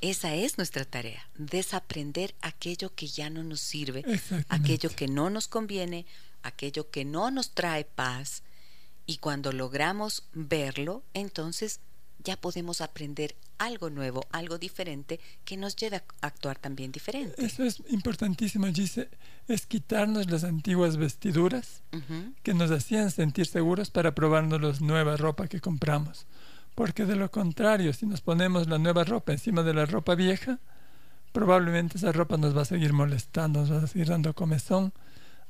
Esa es nuestra tarea, desaprender aquello que ya no nos sirve, aquello que no nos conviene, aquello que no nos trae paz. Y cuando logramos verlo, entonces ya podemos aprender algo nuevo, algo diferente que nos lleve a actuar también diferente. Eso es importantísimo, Gise, es quitarnos las antiguas vestiduras que nos hacían sentir seguros para probarnos la nueva ropa que compramos. Porque de lo contrario, si nos ponemos la nueva ropa encima de la ropa vieja, probablemente esa ropa nos va a seguir molestando, nos va a seguir dando comezón.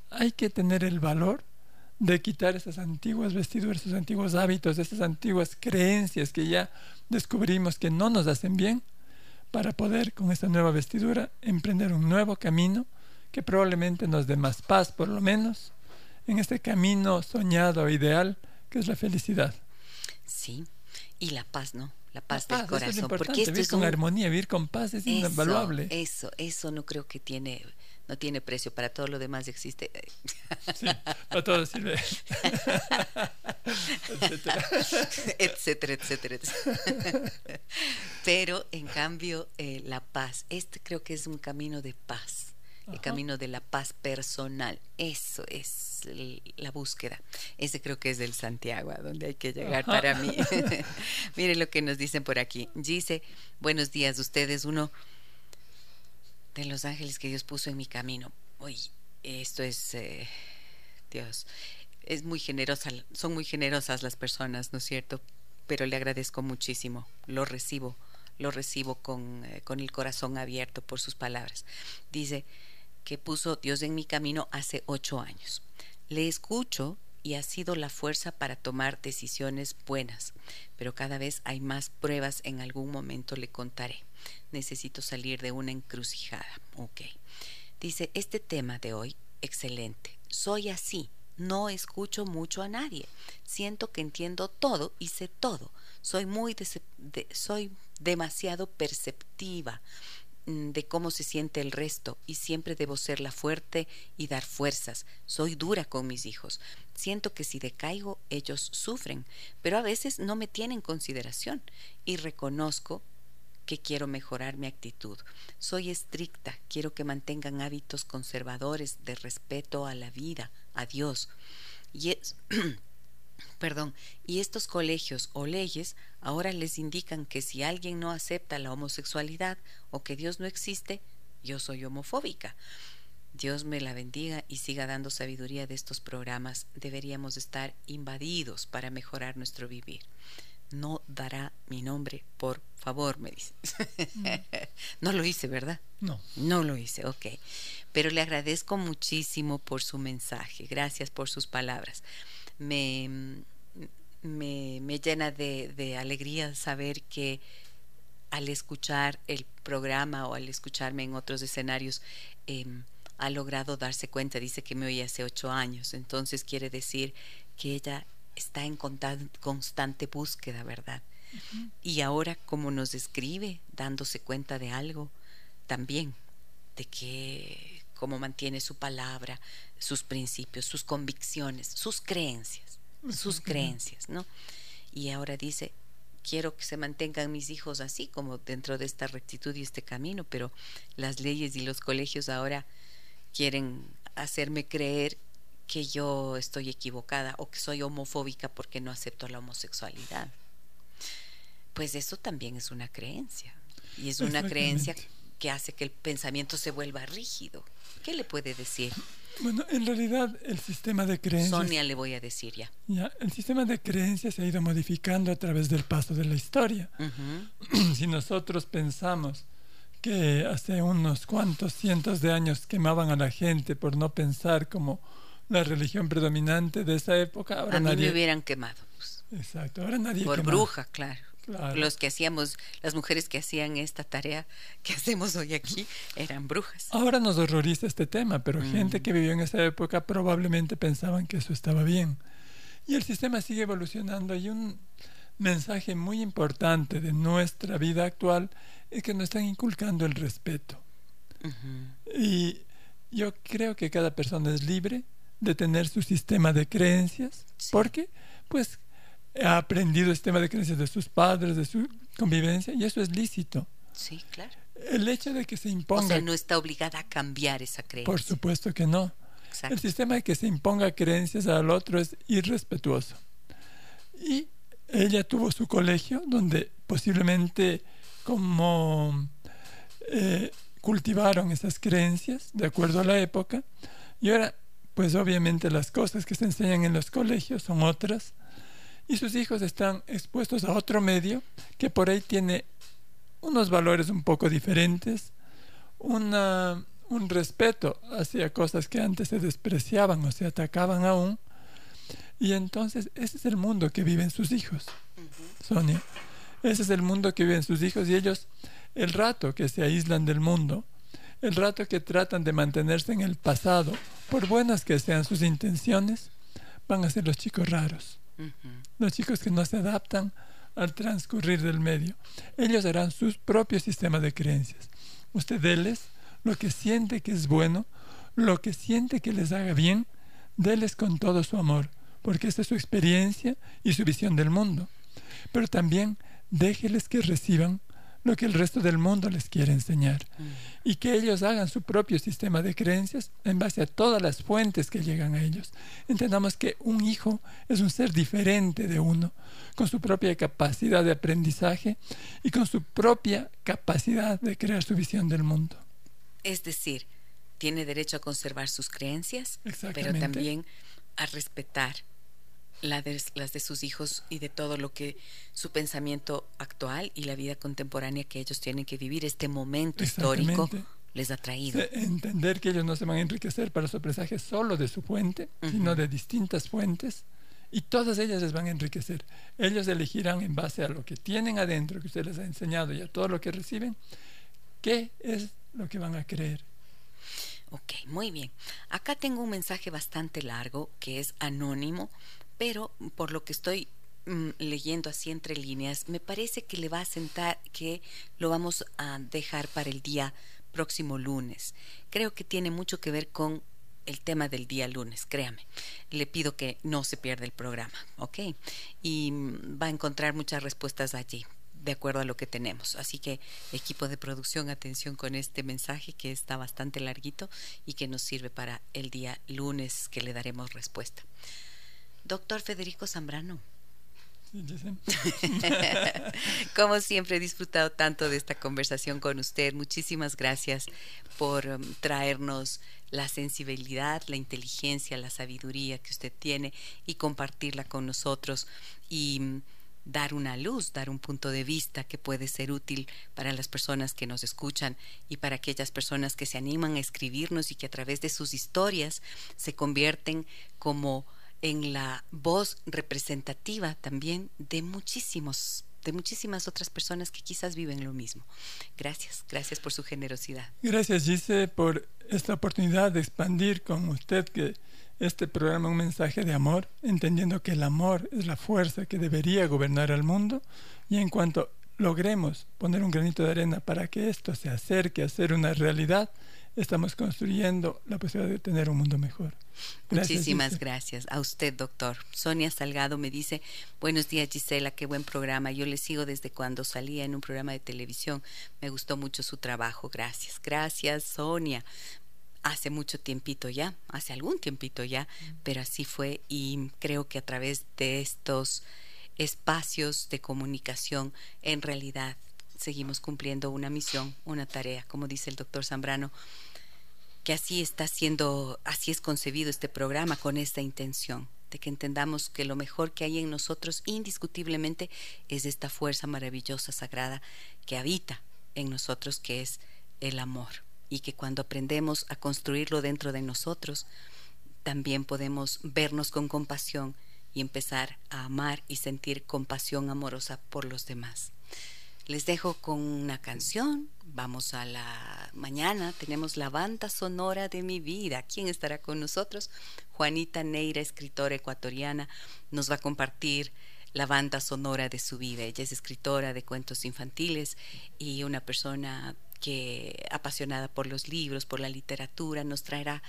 Hay que tener el valor de quitar esas antiguas vestiduras, esos antiguos hábitos, esas antiguas creencias que ya descubrimos que no nos hacen bien, para poder con esta nueva vestidura emprender un nuevo camino que probablemente nos dé más paz, por lo menos, en este camino soñado, ideal, que es la felicidad. Sí, y la paz, ¿no? La paz, del corazón. porque esto vivir con armonía, vivir con paz es invaluable. Eso, eso no creo que tiene no tiene precio, para todo lo demás existe. Sí, para todo sirve. *laughs* etcétera. etcétera, etcétera, Pero en cambio, eh, la paz, este creo que es un camino de paz, el camino de la paz personal. Eso es la búsqueda. Ese creo que es del Santiago, a donde hay que llegar para mí. *laughs* *laughs* Miren lo que nos dicen por aquí. Dice, buenos días, ustedes, uno de los ángeles que Dios puso en mi camino. Uy, esto es, eh, Dios, es muy generosa, son muy generosas las personas, ¿no es cierto? Pero le agradezco muchísimo, lo recibo, lo recibo con, eh, con el corazón abierto por sus palabras. Dice que puso Dios en mi camino hace ocho años. Le escucho y ha sido la fuerza para tomar decisiones buenas, pero cada vez hay más pruebas, en algún momento le contaré. Necesito salir de una encrucijada. Ok. Dice, este tema de hoy, excelente. Soy así, no escucho mucho a nadie. Siento que entiendo todo y sé todo. Soy muy soy demasiado perceptiva. Mm, de cómo se siente el resto y siempre debo ser la fuerte y dar fuerzas. Soy dura con mis hijos. Siento que si decaigo ellos sufren, pero a veces no me tienen consideración y reconozco que quiero mejorar mi actitud. Soy estricta, quiero que mantengan hábitos conservadores de respeto a la vida, a Dios. Y es *clears throat* perdón, y estos colegios o leyes ahora les indican que si alguien no acepta la homosexualidad o que Dios no existe, yo soy homofóbica. Dios me la bendiga y siga dando sabiduría de estos programas. Deberíamos estar invadidos para mejorar nuestro vivir. No dará mi nombre, por favor, me dice. Mm. *laughs* no lo hice, ¿verdad? No. No lo hice, ok. Pero le agradezco muchísimo por su mensaje. Gracias por sus palabras me, me, llena de, alegría saber que al escuchar el programa o al escucharme en otros escenarios, em, ha logrado darse cuenta, dice que me oye hace ocho años, entonces quiere decir que ella está en constante búsqueda, ¿verdad? Y ahora como nos describe, dándose cuenta de algo, también, de que cómo mantiene su palabra, sus principios, sus convicciones, sus creencias, sus creencias, ¿no? Y ahora dice, quiero que se mantengan mis hijos así, como dentro de esta rectitud y este camino, pero las leyes y los colegios ahora quieren hacerme creer que yo estoy equivocada o que soy homofóbica porque no acepto la homosexualidad. Pues eso también es una creencia. Y es una creencia que hace que el pensamiento se vuelva rígido. ¿Qué le puede decir? Bueno, en realidad el sistema de creencias... Sonia le voy a decir ya. Ya, el sistema de creencias se ha ido modificando a través del paso de la historia. *clears throat* si nosotros pensamos que hace unos cuantos cientos de años quemaban a la gente por no pensar como la religión predominante de esa época, ahora a mí me hubieran quemado. Pues. Exacto, ahora nadie Por bruja, claro. Los que hacíamos, las mujeres que hacían esta tarea que hacemos hoy aquí, eran brujas. Ahora nos horroriza este tema, pero mm. gente que vivió en esa época probablemente pensaban que eso estaba bien. Y el sistema sigue evolucionando. Hay un mensaje muy importante de nuestra vida actual es que nos están inculcando el respeto. Y yo creo que cada persona es libre de tener su sistema de creencias, porque pues ha aprendido este tema de creencias de sus padres, de su convivencia, y eso es lícito. Sí, claro. El hecho de que se imponga... O sea, no está obligada a cambiar esa creencia. Por supuesto que no. El sistema de que se imponga creencias al otro es irrespetuoso. Y ella tuvo su colegio donde posiblemente como eh, cultivaron esas creencias de acuerdo a la época y ahora pues obviamente las cosas que se enseñan en los colegios son otras y sus hijos están expuestos a otro medio que por ahí tiene unos valores un poco diferentes, una, un respeto hacia cosas que antes se despreciaban o se atacaban aún. Y entonces ese es el mundo que viven sus hijos, Sonia. Ese es el mundo que viven sus hijos y ellos, el rato que se aíslan del mundo, El rato que tratan de mantenerse en el pasado, por buenas que sean sus intenciones, van a ser los chicos raros. Los chicos que no se adaptan al transcurrir del medio. Ellos harán sus propios sistemas de creencias. Usted déles lo que siente que es bueno, lo que siente que les haga bien, déles con todo su amor, porque esta es su experiencia y su visión del mundo. Pero también déjeles que reciban lo que el resto del mundo les quiere enseñar mm. y que ellos hagan su propio sistema de creencias en base a todas las fuentes que llegan a ellos. Entendamos que un hijo es un ser diferente de uno, con su propia capacidad de aprendizaje y con su propia capacidad de crear su visión del mundo. Es decir, tiene derecho a conservar sus creencias, pero también a respetar las de sus hijos y de todo lo que su pensamiento actual y la vida contemporánea que ellos tienen que vivir, este momento histórico les ha traído. Entender que ellos no se van a enriquecer para su aprendizaje solo de su fuente, sino de distintas fuentes, y todas ellas les van a enriquecer. Ellos elegirán en base a lo que tienen adentro, que usted les ha enseñado y a todo lo que reciben, qué es lo que van a creer. Ok, muy bien. Acá tengo un mensaje bastante largo que es anónimo, pero por lo que estoy mm, leyendo así entre líneas, me parece que le va a sentar que lo vamos a dejar para el día próximo lunes. Creo que tiene mucho que ver con el tema del día lunes, créame. Le pido que no se pierda el programa, ¿ok? Y mm, va a encontrar muchas respuestas allí, de acuerdo a lo que tenemos. Así que, equipo de producción, atención con este mensaje que está bastante larguito y que nos sirve para el día lunes que le daremos respuesta. Doctor Federico Zambrano. *laughs* Como siempre he disfrutado tanto de esta conversación con usted. Muchísimas gracias por um, traernos la sensibilidad, la inteligencia, la sabiduría que usted tiene y compartirla con nosotros y um, dar una luz, dar un punto de vista que puede ser útil para las personas que nos escuchan y para aquellas personas que se animan a escribirnos y que a través de sus historias se convierten como en la voz representativa también de muchísimos de muchísimas otras personas que quizás viven lo mismo. Gracias, gracias por su generosidad. Gracias, Gise, por esta oportunidad de expandir con usted que este programa un mensaje de amor, entendiendo que el amor es la fuerza que debería gobernar al mundo y en cuanto logremos poner un granito de arena para que esto se acerque a ser una realidad, estamos construyendo la posibilidad de tener un mundo mejor. Muchísimas gracias a usted, doctor. Sonia Salgado me dice, buenos días Gisela, qué buen programa. Yo le sigo desde cuando salía en un programa de televisión. Me gustó mucho su trabajo. Gracias. Gracias, Sonia. Hace mucho tiempito ya, hace algún tiempito ya, pero así fue y creo que a través de estos espacios de comunicación, en realidad seguimos cumpliendo una misión, una tarea, como dice el doctor Zambrano, que así está siendo, así es concebido este programa con esta intención, de que entendamos que lo mejor que hay en nosotros indiscutiblemente es esta fuerza maravillosa, sagrada, que habita en nosotros, que es el amor, y que cuando aprendemos a construirlo dentro de nosotros, también podemos vernos con compasión y empezar a amar y sentir compasión amorosa por los demás. Les dejo con una canción. Vamos a la mañana. Tenemos la banda sonora de mi vida. ¿Quién estará con nosotros? Juanita Neira, escritora ecuatoriana, nos va a compartir la banda sonora de su vida. Ella es escritora de cuentos infantiles y una persona que apasionada por los libros, por la literatura, nos traerá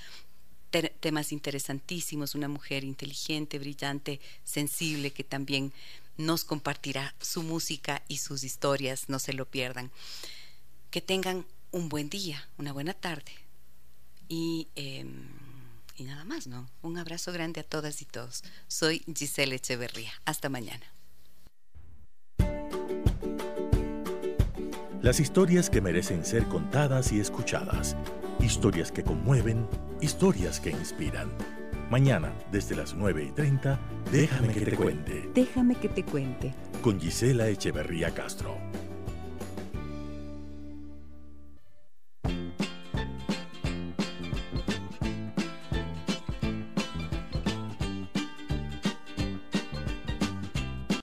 temas interesantísimos, una mujer inteligente, brillante, sensible, que también nos compartirá su música y sus historias, no se lo pierdan. Que tengan un buen día, una buena tarde y, em, y nada más, ¿no? Un abrazo grande a todas y todos. Soy Giselle Echeverría. Hasta mañana. Las historias que merecen ser contadas y escuchadas. Historias que conmueven, historias que inspiran. Mañana, desde las 9 y 30, déjame que te cuente. Déjame que te cuente. Con Gisela Echeverría Castro.